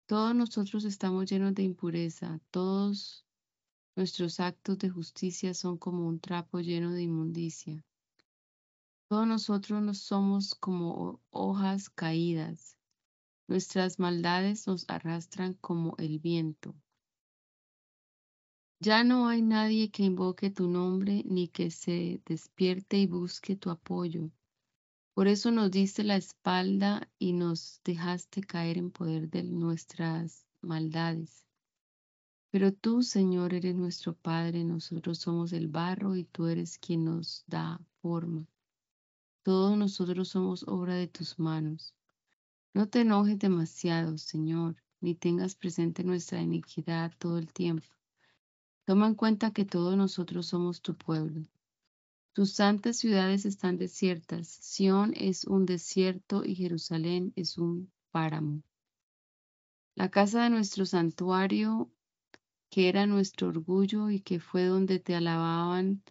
Speaker 2: Todos nosotros estamos llenos de impureza, todos Nuestros actos de justicia son como un trapo lleno de inmundicia. Todos nosotros nos somos como hojas caídas. Nuestras maldades nos arrastran como el viento. Ya no hay nadie que invoque tu nombre ni que se despierte y busque tu apoyo. Por eso nos diste la espalda y nos dejaste caer en poder de nuestras maldades. Pero tú, Señor, eres nuestro Padre, nosotros somos el barro y tú eres quien nos da forma. Todos nosotros somos obra de tus manos. No te enojes demasiado, Señor, ni tengas presente nuestra iniquidad todo el tiempo. Toma en cuenta que todos nosotros somos tu pueblo. Tus santas ciudades están desiertas. Sión es un desierto y Jerusalén es un páramo. La casa de nuestro santuario que era nuestro orgullo y que fue donde te alababan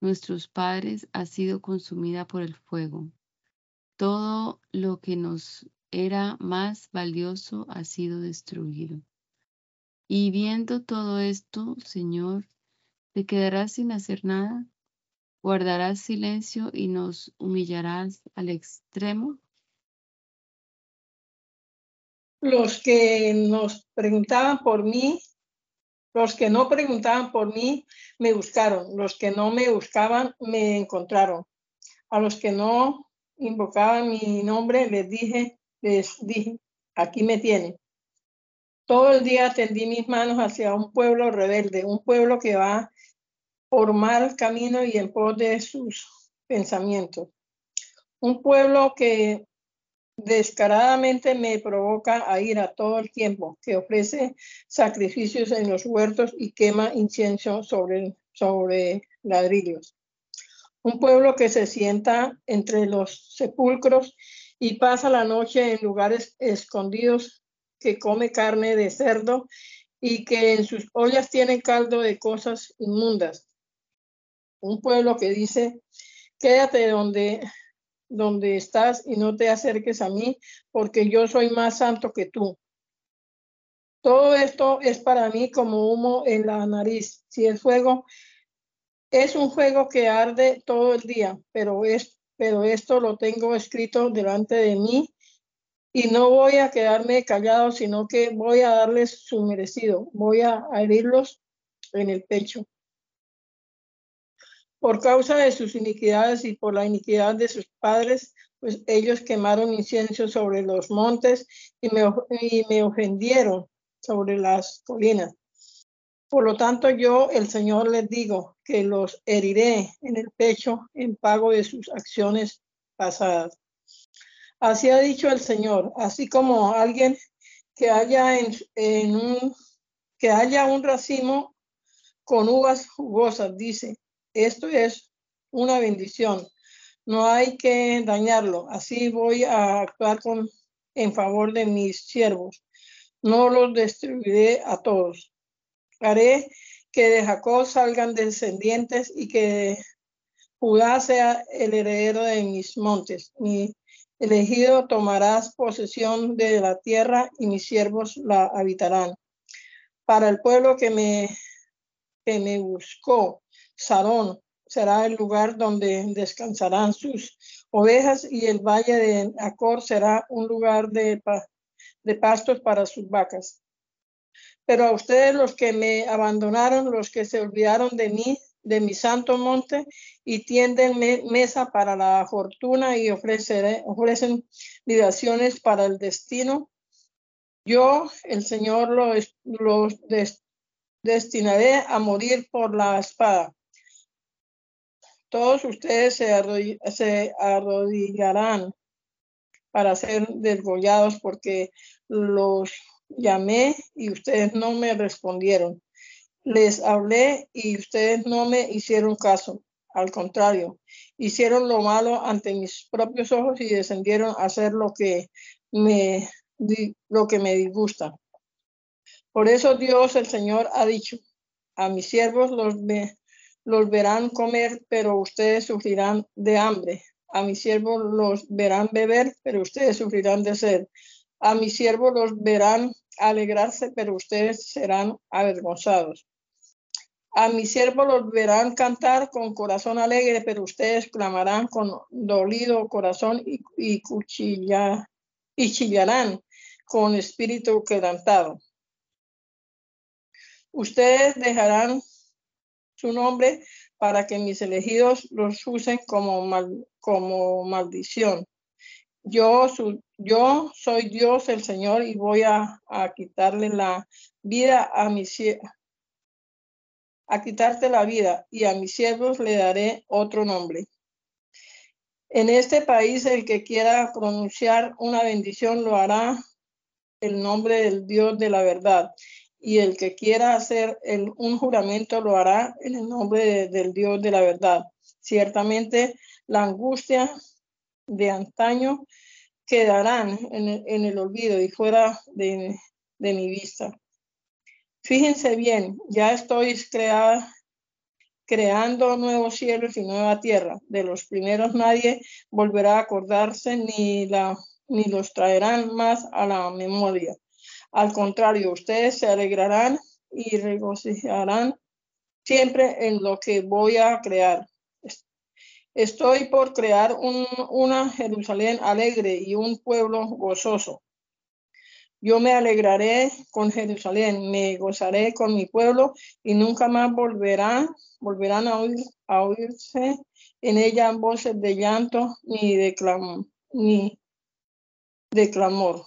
Speaker 2: nuestros padres, ha sido consumida por el fuego. Todo lo que nos era más valioso ha sido destruido. Y viendo todo esto, Señor, ¿te quedarás sin hacer nada? ¿Guardarás silencio y nos humillarás al extremo?
Speaker 3: Los que nos preguntaban por mí los que no preguntaban por mí me buscaron, los que no me buscaban me encontraron. A los que no invocaban mi nombre les dije, les dije, aquí me tienen. Todo el día tendí mis manos hacia un pueblo rebelde, un pueblo que va por mal camino y en pos de sus pensamientos. Un pueblo que descaradamente me provoca a ir a todo el tiempo, que ofrece sacrificios en los huertos y quema incienso sobre, sobre ladrillos. Un pueblo que se sienta entre los sepulcros y pasa la noche en lugares escondidos, que come carne de cerdo y que en sus ollas tienen caldo de cosas inmundas. Un pueblo que dice, quédate donde, donde estás y no te acerques a mí, porque yo soy más santo que tú. Todo esto es para mí como humo en la nariz. Si el fuego es un fuego que arde todo el día, pero, es, pero esto lo tengo escrito delante de mí y no voy a quedarme callado, sino que voy a darles su merecido. Voy a herirlos en el pecho. Por causa de sus iniquidades y por la iniquidad de sus padres, pues ellos quemaron incienso sobre los montes y me, ofendieron sobre las colinas. Por lo tanto, yo, el Señor, les digo que los heriré en el pecho en pago de sus acciones pasadas. Así ha dicho el Señor, así como alguien que haya un racimo con uvas jugosas, dice, esto es una bendición. No hay que dañarlo. Así voy a actuar con, en favor de mis siervos no los destruiré a todos. Haré que de Jacob salgan descendientes y que Judá sea el heredero de mis montes. Mi elegido tomarás posesión de la tierra y mis siervos la habitarán. Para el pueblo que me, que me buscó, Sarón será el lugar donde descansarán sus ovejas y el valle de Acor será un lugar de pastos para sus vacas. Pero a ustedes los que me abandonaron, los que se olvidaron de mí, de mi santo monte, y tienden mesa para la fortuna y ofrecen libaciones para el destino, yo, el Señor, los, destinaré a morir por la espada. Todos ustedes se, arrodillarán para ser desgollados porque los llamé y ustedes no me respondieron. Les hablé y ustedes no me hicieron caso. Al contrario, hicieron lo malo ante mis propios ojos y descendieron a hacer lo que me, lo que me disgusta. Por eso Dios, el Señor, ha dicho, a mis siervos los, los verán comer, pero ustedes sufrirán de hambre. A mis siervos los verán beber, pero ustedes sufrirán de sed. A mis siervos los verán alegrarse, pero ustedes serán avergonzados. A mis siervos los verán cantar con corazón alegre, pero ustedes clamarán con dolido corazón y, y, cuchilla, y chillarán con espíritu quebrantado. Ustedes dejarán su nombre para que mis elegidos los usen como, como maldición. Yo, yo soy Dios el Señor y voy a, quitarle la vida a mis a quitarte la vida y a mis siervos le daré otro nombre. En este país el que quiera pronunciar una bendición lo hará el nombre del Dios de la verdad y el que quiera hacer un juramento lo hará en el nombre del Dios de la verdad. Ciertamente la angustia de antaño quedarán en el, olvido y fuera de, mi vista. Fíjense bien, ya estoy creando nuevos cielos y nueva tierra. De los primeros nadie volverá a acordarse ni los traerán más a la memoria al contrario, ustedes se alegrarán y regocijarán siempre en lo que voy a crear. Estoy por crear una Jerusalén alegre y un pueblo gozoso. Yo me alegraré con Jerusalén, me gozaré con mi pueblo y nunca más volverán, volverán a, oír, a oírse en ella voces de llanto ni de, ni de clamor.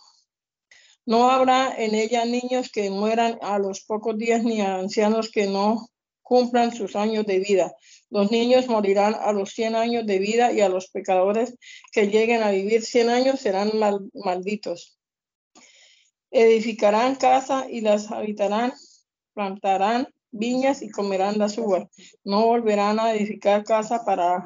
Speaker 3: No habrá en ella niños que mueran a los pocos días ni ancianos que no cumplan sus años de vida. Los niños morirán a los 100 años de vida y a los pecadores que lleguen a vivir 100 años serán malditos. Edificarán casa y las habitarán, plantarán viñas y comerán las uvas. No volverán a edificar casa para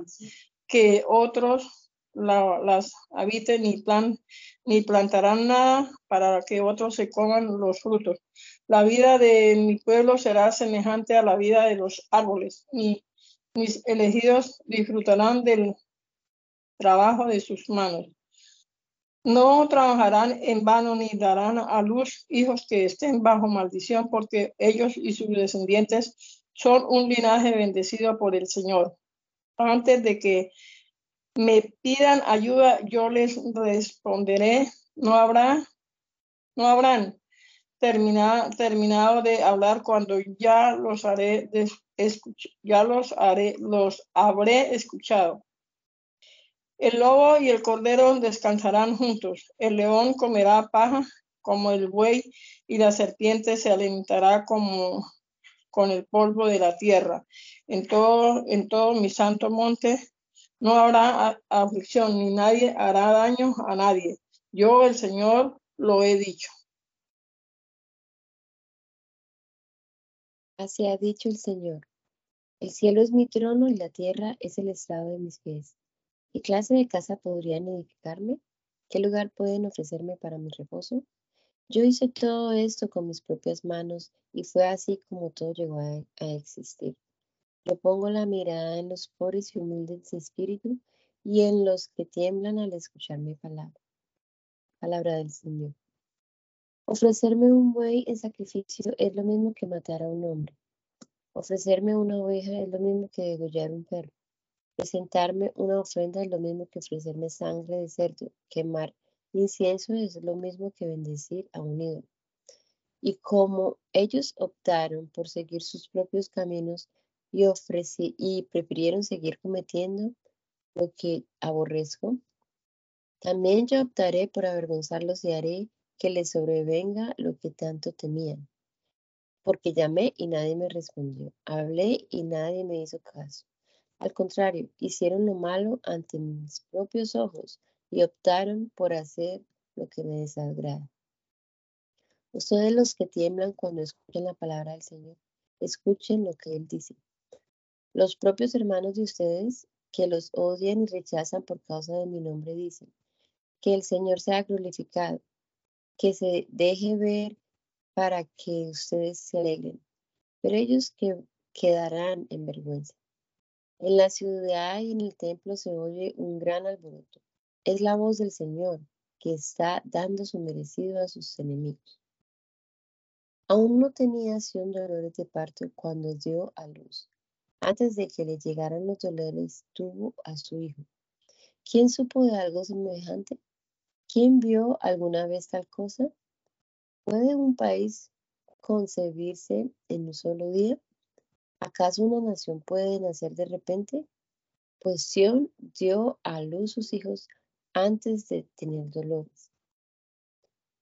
Speaker 3: que otros las habiten ni, plan, ni plantarán nada para que otros se coman los frutos. La vida de mi pueblo será semejante a la vida de los árboles. mis elegidos disfrutarán del trabajo de sus manos. No trabajarán en vano ni darán a luz hijos que estén bajo maldición, porque ellos y sus descendientes son un linaje bendecido por el Señor. Antes de que me pidan ayuda, yo les responderé, no habrá, no habrán terminado, terminado de hablar cuando ya los haré, ya los haré, los habré escuchado. El lobo y el cordero descansarán juntos. El león comerá paja como el buey y la serpiente se alimentará como con el polvo de la tierra. En todo, en todo mi santo monte no habrá aflicción, ni nadie hará daño a nadie. Yo, el Señor, lo he dicho.
Speaker 4: Así ha dicho el Señor. El cielo es mi trono y la tierra es el estado de mis pies. ¿Qué clase de casa podrían edificarme? ¿Qué lugar pueden ofrecerme para mi reposo? Yo hice todo esto con mis propias manos y fue así como todo llegó a, existir. Yo pongo la mirada en los pobres y humildes de espíritu y en los que tiemblan al escuchar mi palabra. Palabra del Señor. Ofrecerme un buey en sacrificio es lo mismo que matar a un hombre. Ofrecerme una oveja es lo mismo que degollar un perro. Presentarme una ofrenda es lo mismo que ofrecerme sangre de cerdo. Quemar incienso es lo mismo que bendecir a un ídolo. Y como ellos optaron por seguir sus propios caminos y, y prefirieron seguir cometiendo lo que aborrezco, también yo optaré por avergonzarlos y haré que les sobrevenga lo que tanto temían. Porque llamé y nadie me respondió. Hablé y nadie me hizo caso. Al contrario, hicieron lo malo ante mis propios ojos y optaron por hacer lo que me desagrada. Ustedes los que tiemblan cuando escuchan la palabra del Señor, escuchen lo que Él dice. Los propios hermanos de ustedes que los odian y rechazan por causa de mi nombre dicen, que el Señor sea glorificado, que se deje ver para que ustedes se alegren, pero ellos que quedarán en vergüenza. En la ciudad y en el templo se oye un gran alboroto. Es la voz del Señor que está dando su merecido a sus enemigos. Aún no tenía Sion dolores de parto cuando dio a luz. Antes de que le llegaran los dolores, tuvo a su hijo. ¿Quién supo de algo semejante? ¿Quién vio alguna vez tal cosa? ¿Puede un país concebirse en un solo día? ¿Acaso una nación puede nacer de repente? Pues Sión dio a luz sus hijos antes de tener dolores.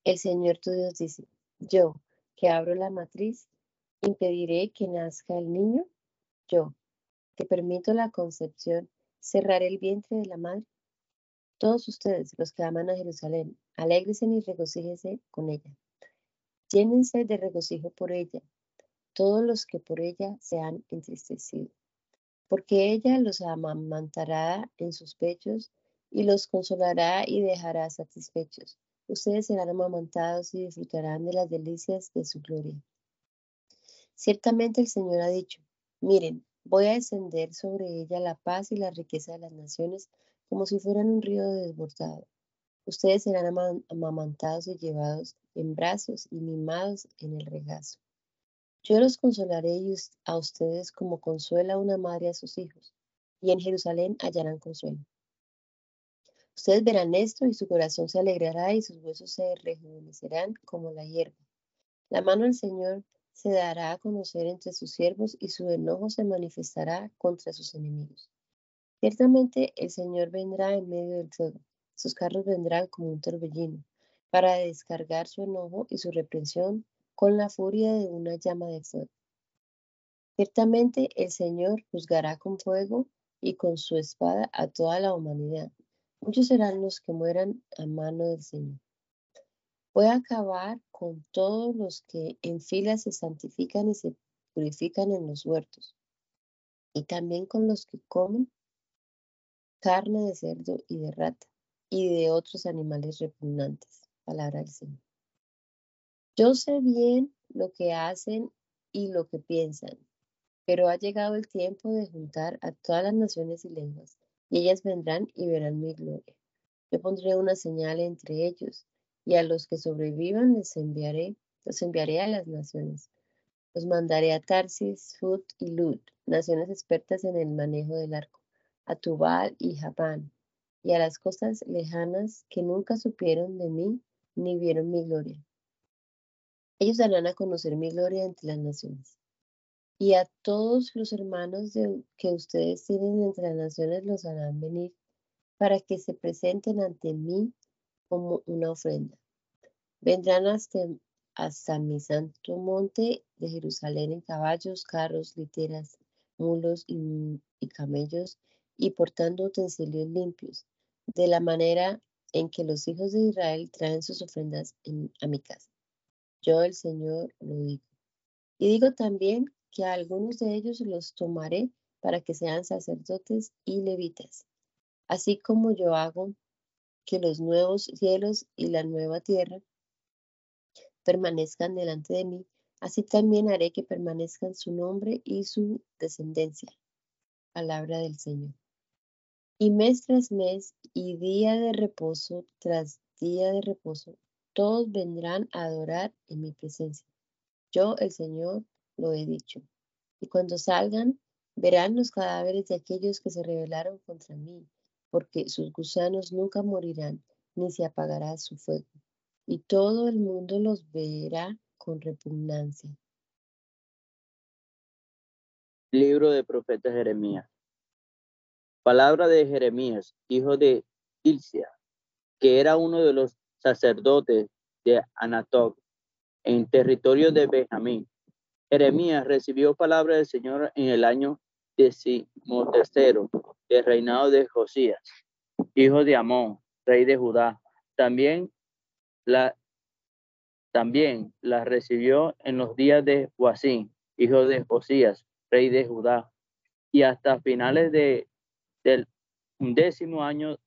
Speaker 4: El Señor tu Dios dice, yo, que abro la matriz, impediré que nazca el niño. Yo, que permito la concepción, cerraré el vientre de la madre. Todos ustedes, los que aman a Jerusalén, alégrese y regocíjense con ella. Llénense de regocijo por ella, todos los que por ella se han entristecido, porque ella los amamantará en sus pechos y los consolará y dejará satisfechos. Ustedes serán amamantados y disfrutarán de las delicias de su gloria. Ciertamente el Señor ha dicho, miren, voy a descender sobre ella la paz y la riqueza de las naciones como si fueran un río desbordado. Ustedes serán amamantados y llevados en brazos y mimados en el regazo. Yo los consolaré a ustedes como consuela una madre a sus hijos, y en Jerusalén hallarán consuelo. Ustedes verán esto y su corazón se alegrará y sus huesos se rejuvenecerán como la hierba. La mano del Señor se dará a conocer entre sus siervos y su enojo se manifestará contra sus enemigos. Ciertamente el Señor vendrá en medio del fuego, sus carros vendrán como un torbellino, para descargar su enojo y su reprensión con la furia de una llama de fuego. Ciertamente el Señor juzgará con fuego y con su espada a toda la humanidad. Muchos serán los que mueran a mano del Señor. Voy a acabar con todos los que en fila se santifican y se purifican en los huertos, y también con los que comen carne de cerdo y de rata, y de otros animales repugnantes. Palabra del Señor. Yo sé bien lo que hacen y lo que piensan, pero ha llegado el tiempo de juntar a todas las naciones y lenguas, y ellas vendrán y verán mi gloria. Yo pondré una señal entre ellos, y a los que sobrevivan les enviaré, los enviaré a las naciones. Los mandaré a Tarsis, Fut y Lud, naciones expertas en el manejo del arco, a Tubal y Javán, y a las costas lejanas que nunca supieron de mí ni vieron mi gloria. Ellos darán a conocer mi gloria entre las naciones. Y a todos los hermanos que ustedes tienen entre las naciones los harán venir para que se presenten ante mí como una ofrenda. Vendrán hasta, hasta mi santo monte de Jerusalén en caballos, carros, literas, mulos y, camellos, y portando utensilios limpios, de la manera en que los hijos de Israel traen sus ofrendas a mi casa. Yo el Señor lo digo. Y digo también que a algunos de ellos los tomaré para que sean sacerdotes y levitas, así como yo hago que los nuevos cielos y la nueva tierra permanezcan delante de mí, así también haré que permanezcan su nombre y su descendencia. Palabra del Señor. Y mes tras mes y día de reposo tras día de reposo, todos vendrán a adorar en mi presencia. Yo, el Señor, lo he dicho. Y cuando salgan, verán los cadáveres de aquellos que se rebelaron contra mí, porque sus gusanos nunca morirán, ni se apagará su fuego y todo el mundo los verá con repugnancia.
Speaker 5: Libro de profeta Jeremías. Palabra de Jeremías, hijo de Ilcia, que era uno de los sacerdotes de Anatok, en territorio de Benjamín. Jeremías recibió palabra del Señor en el año decimotercero del reinado de Josías, hijo de Amón, rey de Judá. También la, también la recibió en los días de Joacín, hijo de Josías, rey de Judá, y hasta finales de, del undécimo año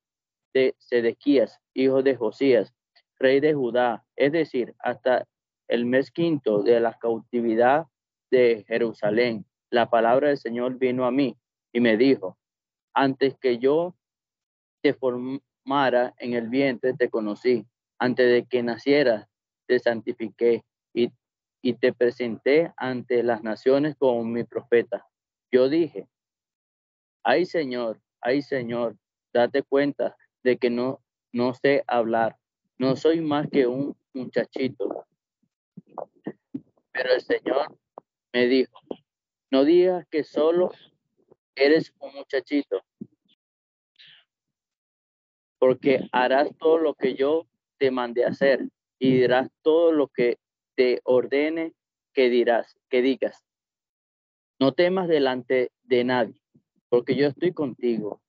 Speaker 5: de Sedequías, hijo de Josías, rey de Judá, es decir, hasta el mes quinto de la cautividad de Jerusalén. La palabra del Señor vino a mí y me dijo, antes que yo te formara en el vientre, te conocí antes de que nacieras, te santifiqué y, y te presenté ante las naciones como mi profeta. Yo dije, ay Señor, ay Señor, date cuenta de que no, no sé hablar. No soy más que un muchachito. Pero el Señor me dijo, no digas que solo eres un muchachito, porque harás todo lo que yo te mandé hacer y dirás todo lo que te ordene que dirás, que digas. No temas delante de nadie, porque yo estoy contigo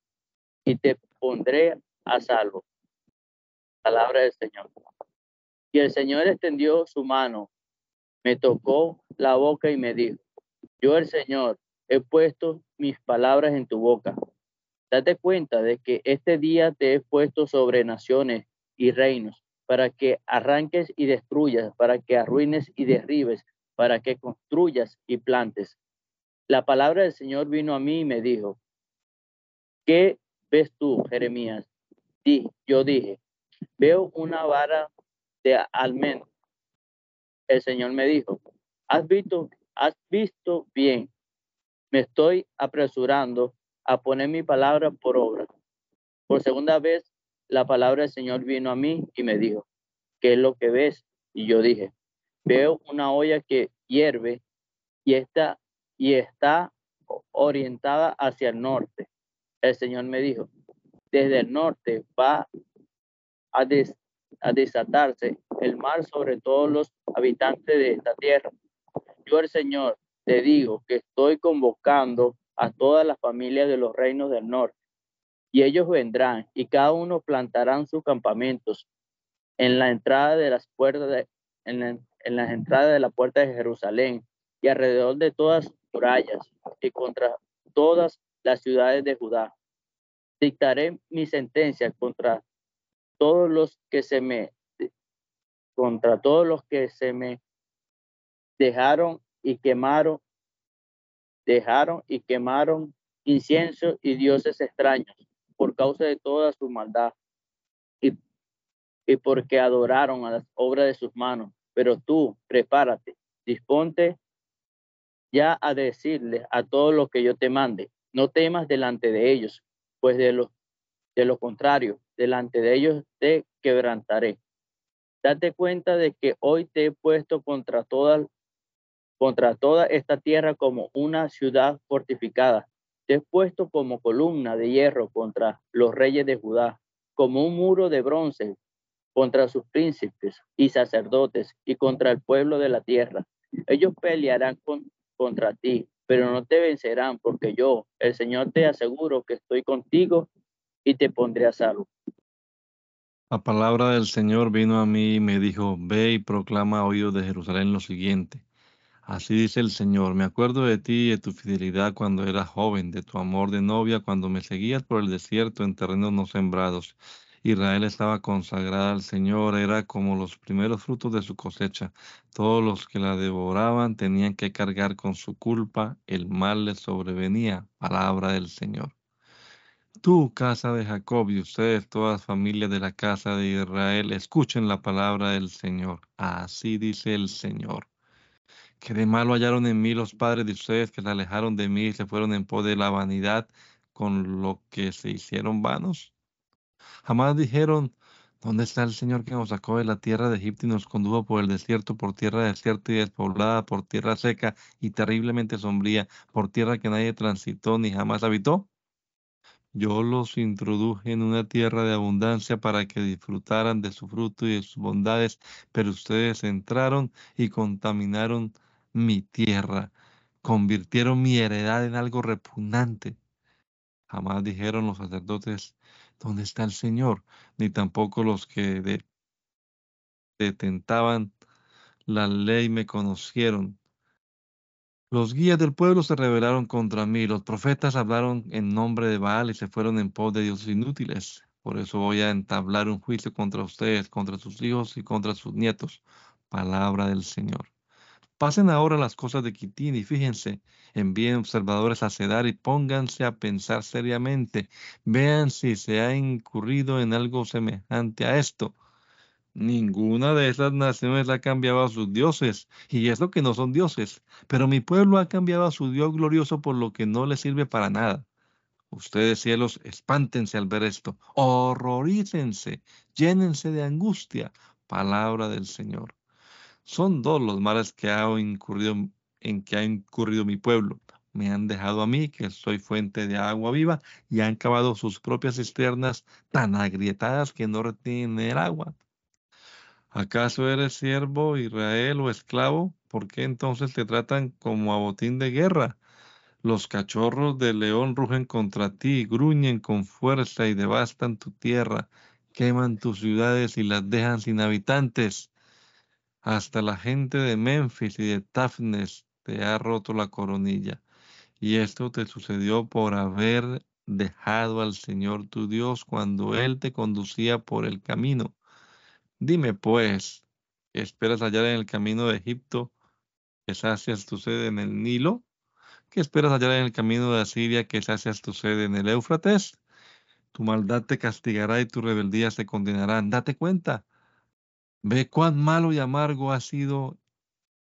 Speaker 5: y te pondré a salvo. Palabra del Señor. Y el Señor extendió su mano, me tocó la boca y me dijo, yo el Señor he puesto mis palabras en tu boca. Date cuenta de que este día te he puesto sobre naciones y reinos para que arranques y destruyas, para que arruines y derribes, para que construyas y plantes. La palabra del Señor vino a mí y me dijo, ¿qué ves tú, Jeremías? Y yo dije, veo una vara de almendro. El Señor me dijo, has visto, has visto bien. Me estoy apresurando a poner mi palabra por obra. Por segunda vez la palabra del Señor vino a mí y me dijo, ¿qué es lo que ves? Y yo dije, veo una olla que hierve y está, y orientada hacia el norte. El Señor me dijo, desde el norte va a, a desatarse el mar sobre todos los habitantes de esta tierra. Yo el Señor te digo que estoy convocando a todas las familias de los reinos del norte y ellos vendrán y cada uno plantarán sus campamentos en la entrada de las puertas de, en, las entradas de la puerta de Jerusalén y alrededor de todas murallas y contra todas las ciudades de Judá. Dictaré mi sentencia contra todos los que se me contra todos los que se me dejaron y quemaron dejaron y quemaron incienso y dioses extraños por causa de toda su maldad y, y porque adoraron a las obras de sus manos. Pero tú, prepárate, disponte ya a decirle a todo lo que yo te mande. No temas delante de ellos, pues de lo, de lo contrario, delante de ellos te quebrantaré. Date cuenta de que hoy te he puesto contra toda, contra toda esta tierra como una ciudad fortificada. Te puesto como columna de hierro contra los reyes de Judá, como un muro de bronce contra sus príncipes y sacerdotes y contra el pueblo de la tierra. Ellos pelearán contra ti, pero no te vencerán, porque yo, el Señor, te aseguro que estoy contigo y te pondré a salvo.
Speaker 1: La palabra del Señor vino a mí y me dijo, ve y proclama a oídos de Jerusalén lo siguiente. Así dice el Señor, me acuerdo de ti y de tu fidelidad cuando eras joven, de tu amor de novia cuando me seguías por el desierto en terrenos no sembrados. Israel estaba consagrada al Señor, era como los primeros frutos de su cosecha. Todos los que la devoraban tenían que cargar con su culpa, el mal les sobrevenía. Palabra del Señor. Tú, casa de Jacob, y ustedes, todas familias de la casa de Israel, escuchen la palabra del Señor. Así dice el Señor. Que de malo hallaron en mí los padres de ustedes que se alejaron de mí y se fueron en pos de la vanidad con lo que se hicieron vanos. Jamás dijeron, ¿dónde está el Señor que nos sacó de la tierra de Egipto y nos condujo por el desierto, por tierra desierta y despoblada, por tierra seca y terriblemente sombría, por tierra que nadie transitó ni jamás habitó? Yo los introduje en una tierra de abundancia para que disfrutaran de su fruto y de sus bondades, pero ustedes entraron y contaminaron mi tierra, convirtieron mi heredad en algo repugnante. Jamás dijeron los sacerdotes, ¿dónde está el Señor? Ni tampoco los que detentaban la ley me conocieron. Los guías del pueblo se rebelaron contra mí, los profetas hablaron en nombre de Baal y se fueron en pos de dioses inútiles. Por eso voy a entablar un juicio contra ustedes, contra sus hijos y contra sus nietos. Palabra del Señor. Pasen ahora las cosas de Quitín y fíjense, envíen observadores a Cedar y pónganse a pensar seriamente. Vean si se ha incurrido en algo semejante a esto. Ninguna de esas naciones ha cambiado a sus dioses, y es lo que no son dioses, pero mi pueblo ha cambiado a su Dios glorioso por lo que no le sirve para nada. Ustedes cielos, espántense al ver esto, horrorícense, llénense de angustia. Palabra del Señor. Son dos los males que ha incurrido, en que ha incurrido mi pueblo. Me han dejado a mí, que soy fuente de agua viva, y han cavado sus propias cisternas tan agrietadas que no retienen el agua. ¿Acaso eres siervo, Israel o esclavo? ¿Por qué entonces te tratan como a botín de guerra? Los cachorros de león rugen contra ti, gruñen con fuerza y devastan tu tierra, queman tus ciudades y las dejan sin habitantes. Hasta la gente de Memphis y de Tafnes te ha roto la coronilla. Y esto te sucedió por haber dejado al Señor tu Dios cuando Él te conducía por el camino Dime pues, esperas hallar en el camino de Egipto que sacias tu sede en el Nilo? ¿Qué esperas hallar en el camino de Asiria que sacias tu sede en el Éufrates? Tu maldad te castigará y tu rebeldía se condenarán. Date cuenta. Ve cuán malo y amargo ha sido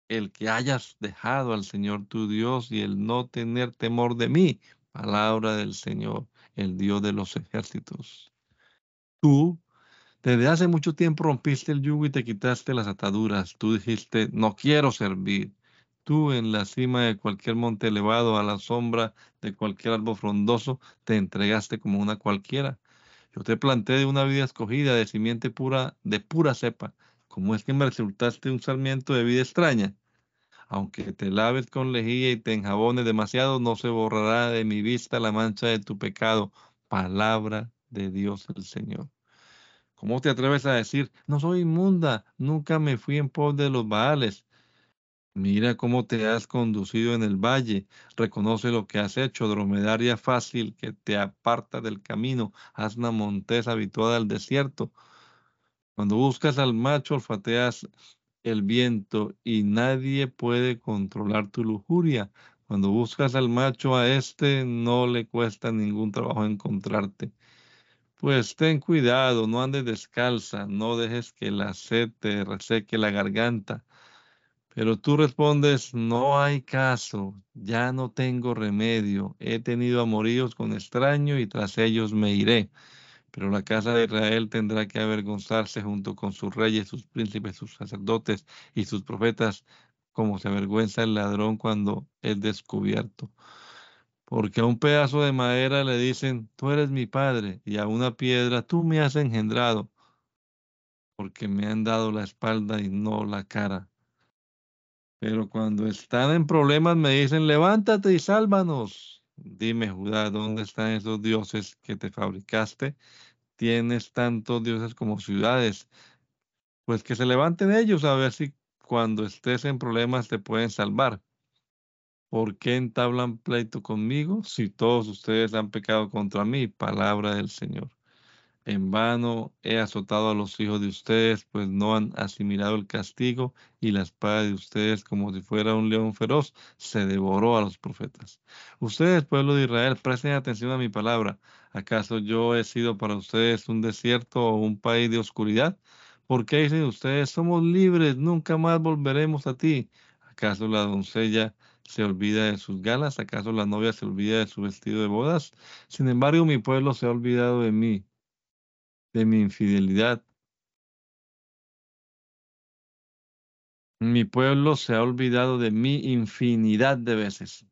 Speaker 1: el que hayas dejado al Señor tu Dios y el no tener temor de mí. Palabra del Señor, el Dios de los ejércitos. Tú desde hace mucho tiempo rompiste el yugo y te quitaste las ataduras. Tú dijiste, no quiero servir. Tú en la cima de cualquier monte elevado, a la sombra de cualquier árbol frondoso, te entregaste como una cualquiera. Yo te planté de una vida escogida, de simiente pura, de pura cepa. ¿Cómo es que me resultaste un sarmiento de vida extraña? Aunque te laves con lejía y te enjabones demasiado, no se borrará de mi vista la mancha de tu pecado. Palabra de Dios el Señor. ¿Cómo te atreves a decir, no soy inmunda, nunca me fui en pos de los baales? Mira cómo te has conducido en el valle. Reconoce lo que has hecho, dromedaria fácil que te aparta del camino. Haz una montesa habituada al desierto. Cuando buscas al macho, olfateas el viento y nadie puede controlar tu lujuria. Cuando buscas al macho, a este no le cuesta ningún trabajo encontrarte. Pues ten cuidado, no andes descalza, no dejes que la sed te reseque la garganta. Pero tú respondes, no hay caso, ya no tengo remedio, he tenido amoríos con extraño y tras ellos me iré. Pero la casa de Israel tendrá que avergonzarse junto con sus reyes, sus príncipes, sus sacerdotes y sus profetas, como se avergüenza el ladrón cuando es descubierto. Porque a un pedazo de madera le dicen, tú eres mi padre, y a una piedra, tú me has engendrado, porque me han dado la espalda y no la cara. Pero cuando están en problemas me dicen, levántate y sálvanos. Dime, Judá, ¿dónde están esos dioses que te fabricaste? Tienes tantos dioses como ciudades. Pues que se levanten ellos a ver si cuando estés en problemas te pueden salvar. ¿Por qué entablan pleito conmigo si todos ustedes han pecado contra mí? Palabra del Señor. En vano he azotado a los hijos de ustedes, pues no han asimilado el castigo y la espada de ustedes como si fuera un león feroz, se devoró a los profetas. Ustedes, pueblo de Israel, presten atención a mi palabra. ¿Acaso yo he sido para ustedes un desierto o un país de oscuridad? ¿Por qué dicen ustedes, somos libres, nunca más volveremos a ti? ¿Acaso la doncella se olvida de sus galas? ¿Acaso la novia se olvida de su vestido de bodas? Sin embargo, mi pueblo se ha olvidado de mí de mi infidelidad. Mi pueblo se ha olvidado de mí infinidad de veces.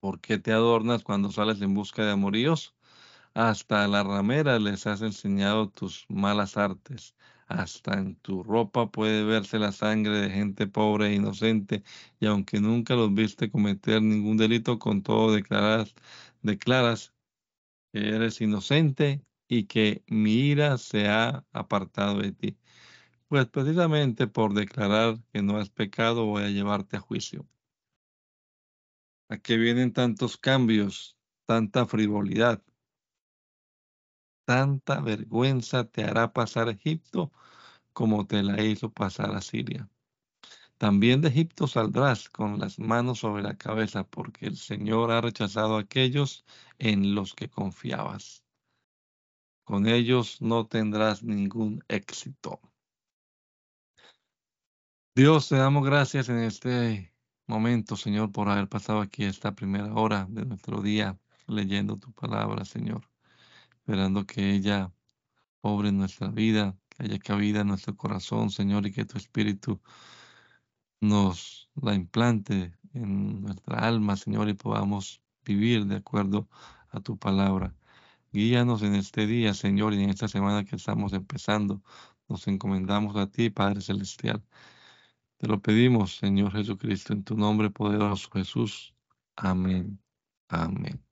Speaker 1: ¿Por qué te adornas cuando sales en busca de amoríos? Hasta la ramera les has enseñado tus malas artes. Hasta en tu ropa puede verse la sangre de gente pobre e inocente, y aunque nunca los viste cometer ningún delito, con todo declaras, declaras que eres inocente y que mi ira se ha apartado de ti. Pues precisamente por declarar que no has pecado voy a llevarte a juicio. ¿A qué vienen tantos cambios, tanta frivolidad? Tanta vergüenza te hará pasar Egipto como te la hizo pasar a Siria. También de Egipto saldrás con las manos sobre la cabeza, porque el Señor ha rechazado a aquellos en los que confiabas con ellos no tendrás ningún éxito. Dios, te damos gracias en este momento, Señor, por haber pasado aquí esta primera hora de nuestro día leyendo tu palabra, Señor, esperando que ella obre nuestra vida, que haya cabida en nuestro corazón, Señor, y que tu Espíritu nos la implante en nuestra alma, Señor, y podamos vivir de acuerdo a tu palabra. Guíanos en este día, Señor, y en esta semana que estamos empezando. Nos encomendamos a ti, Padre Celestial. Te lo pedimos, Señor Jesucristo, en tu nombre poderoso, Jesús. Amén. Amén.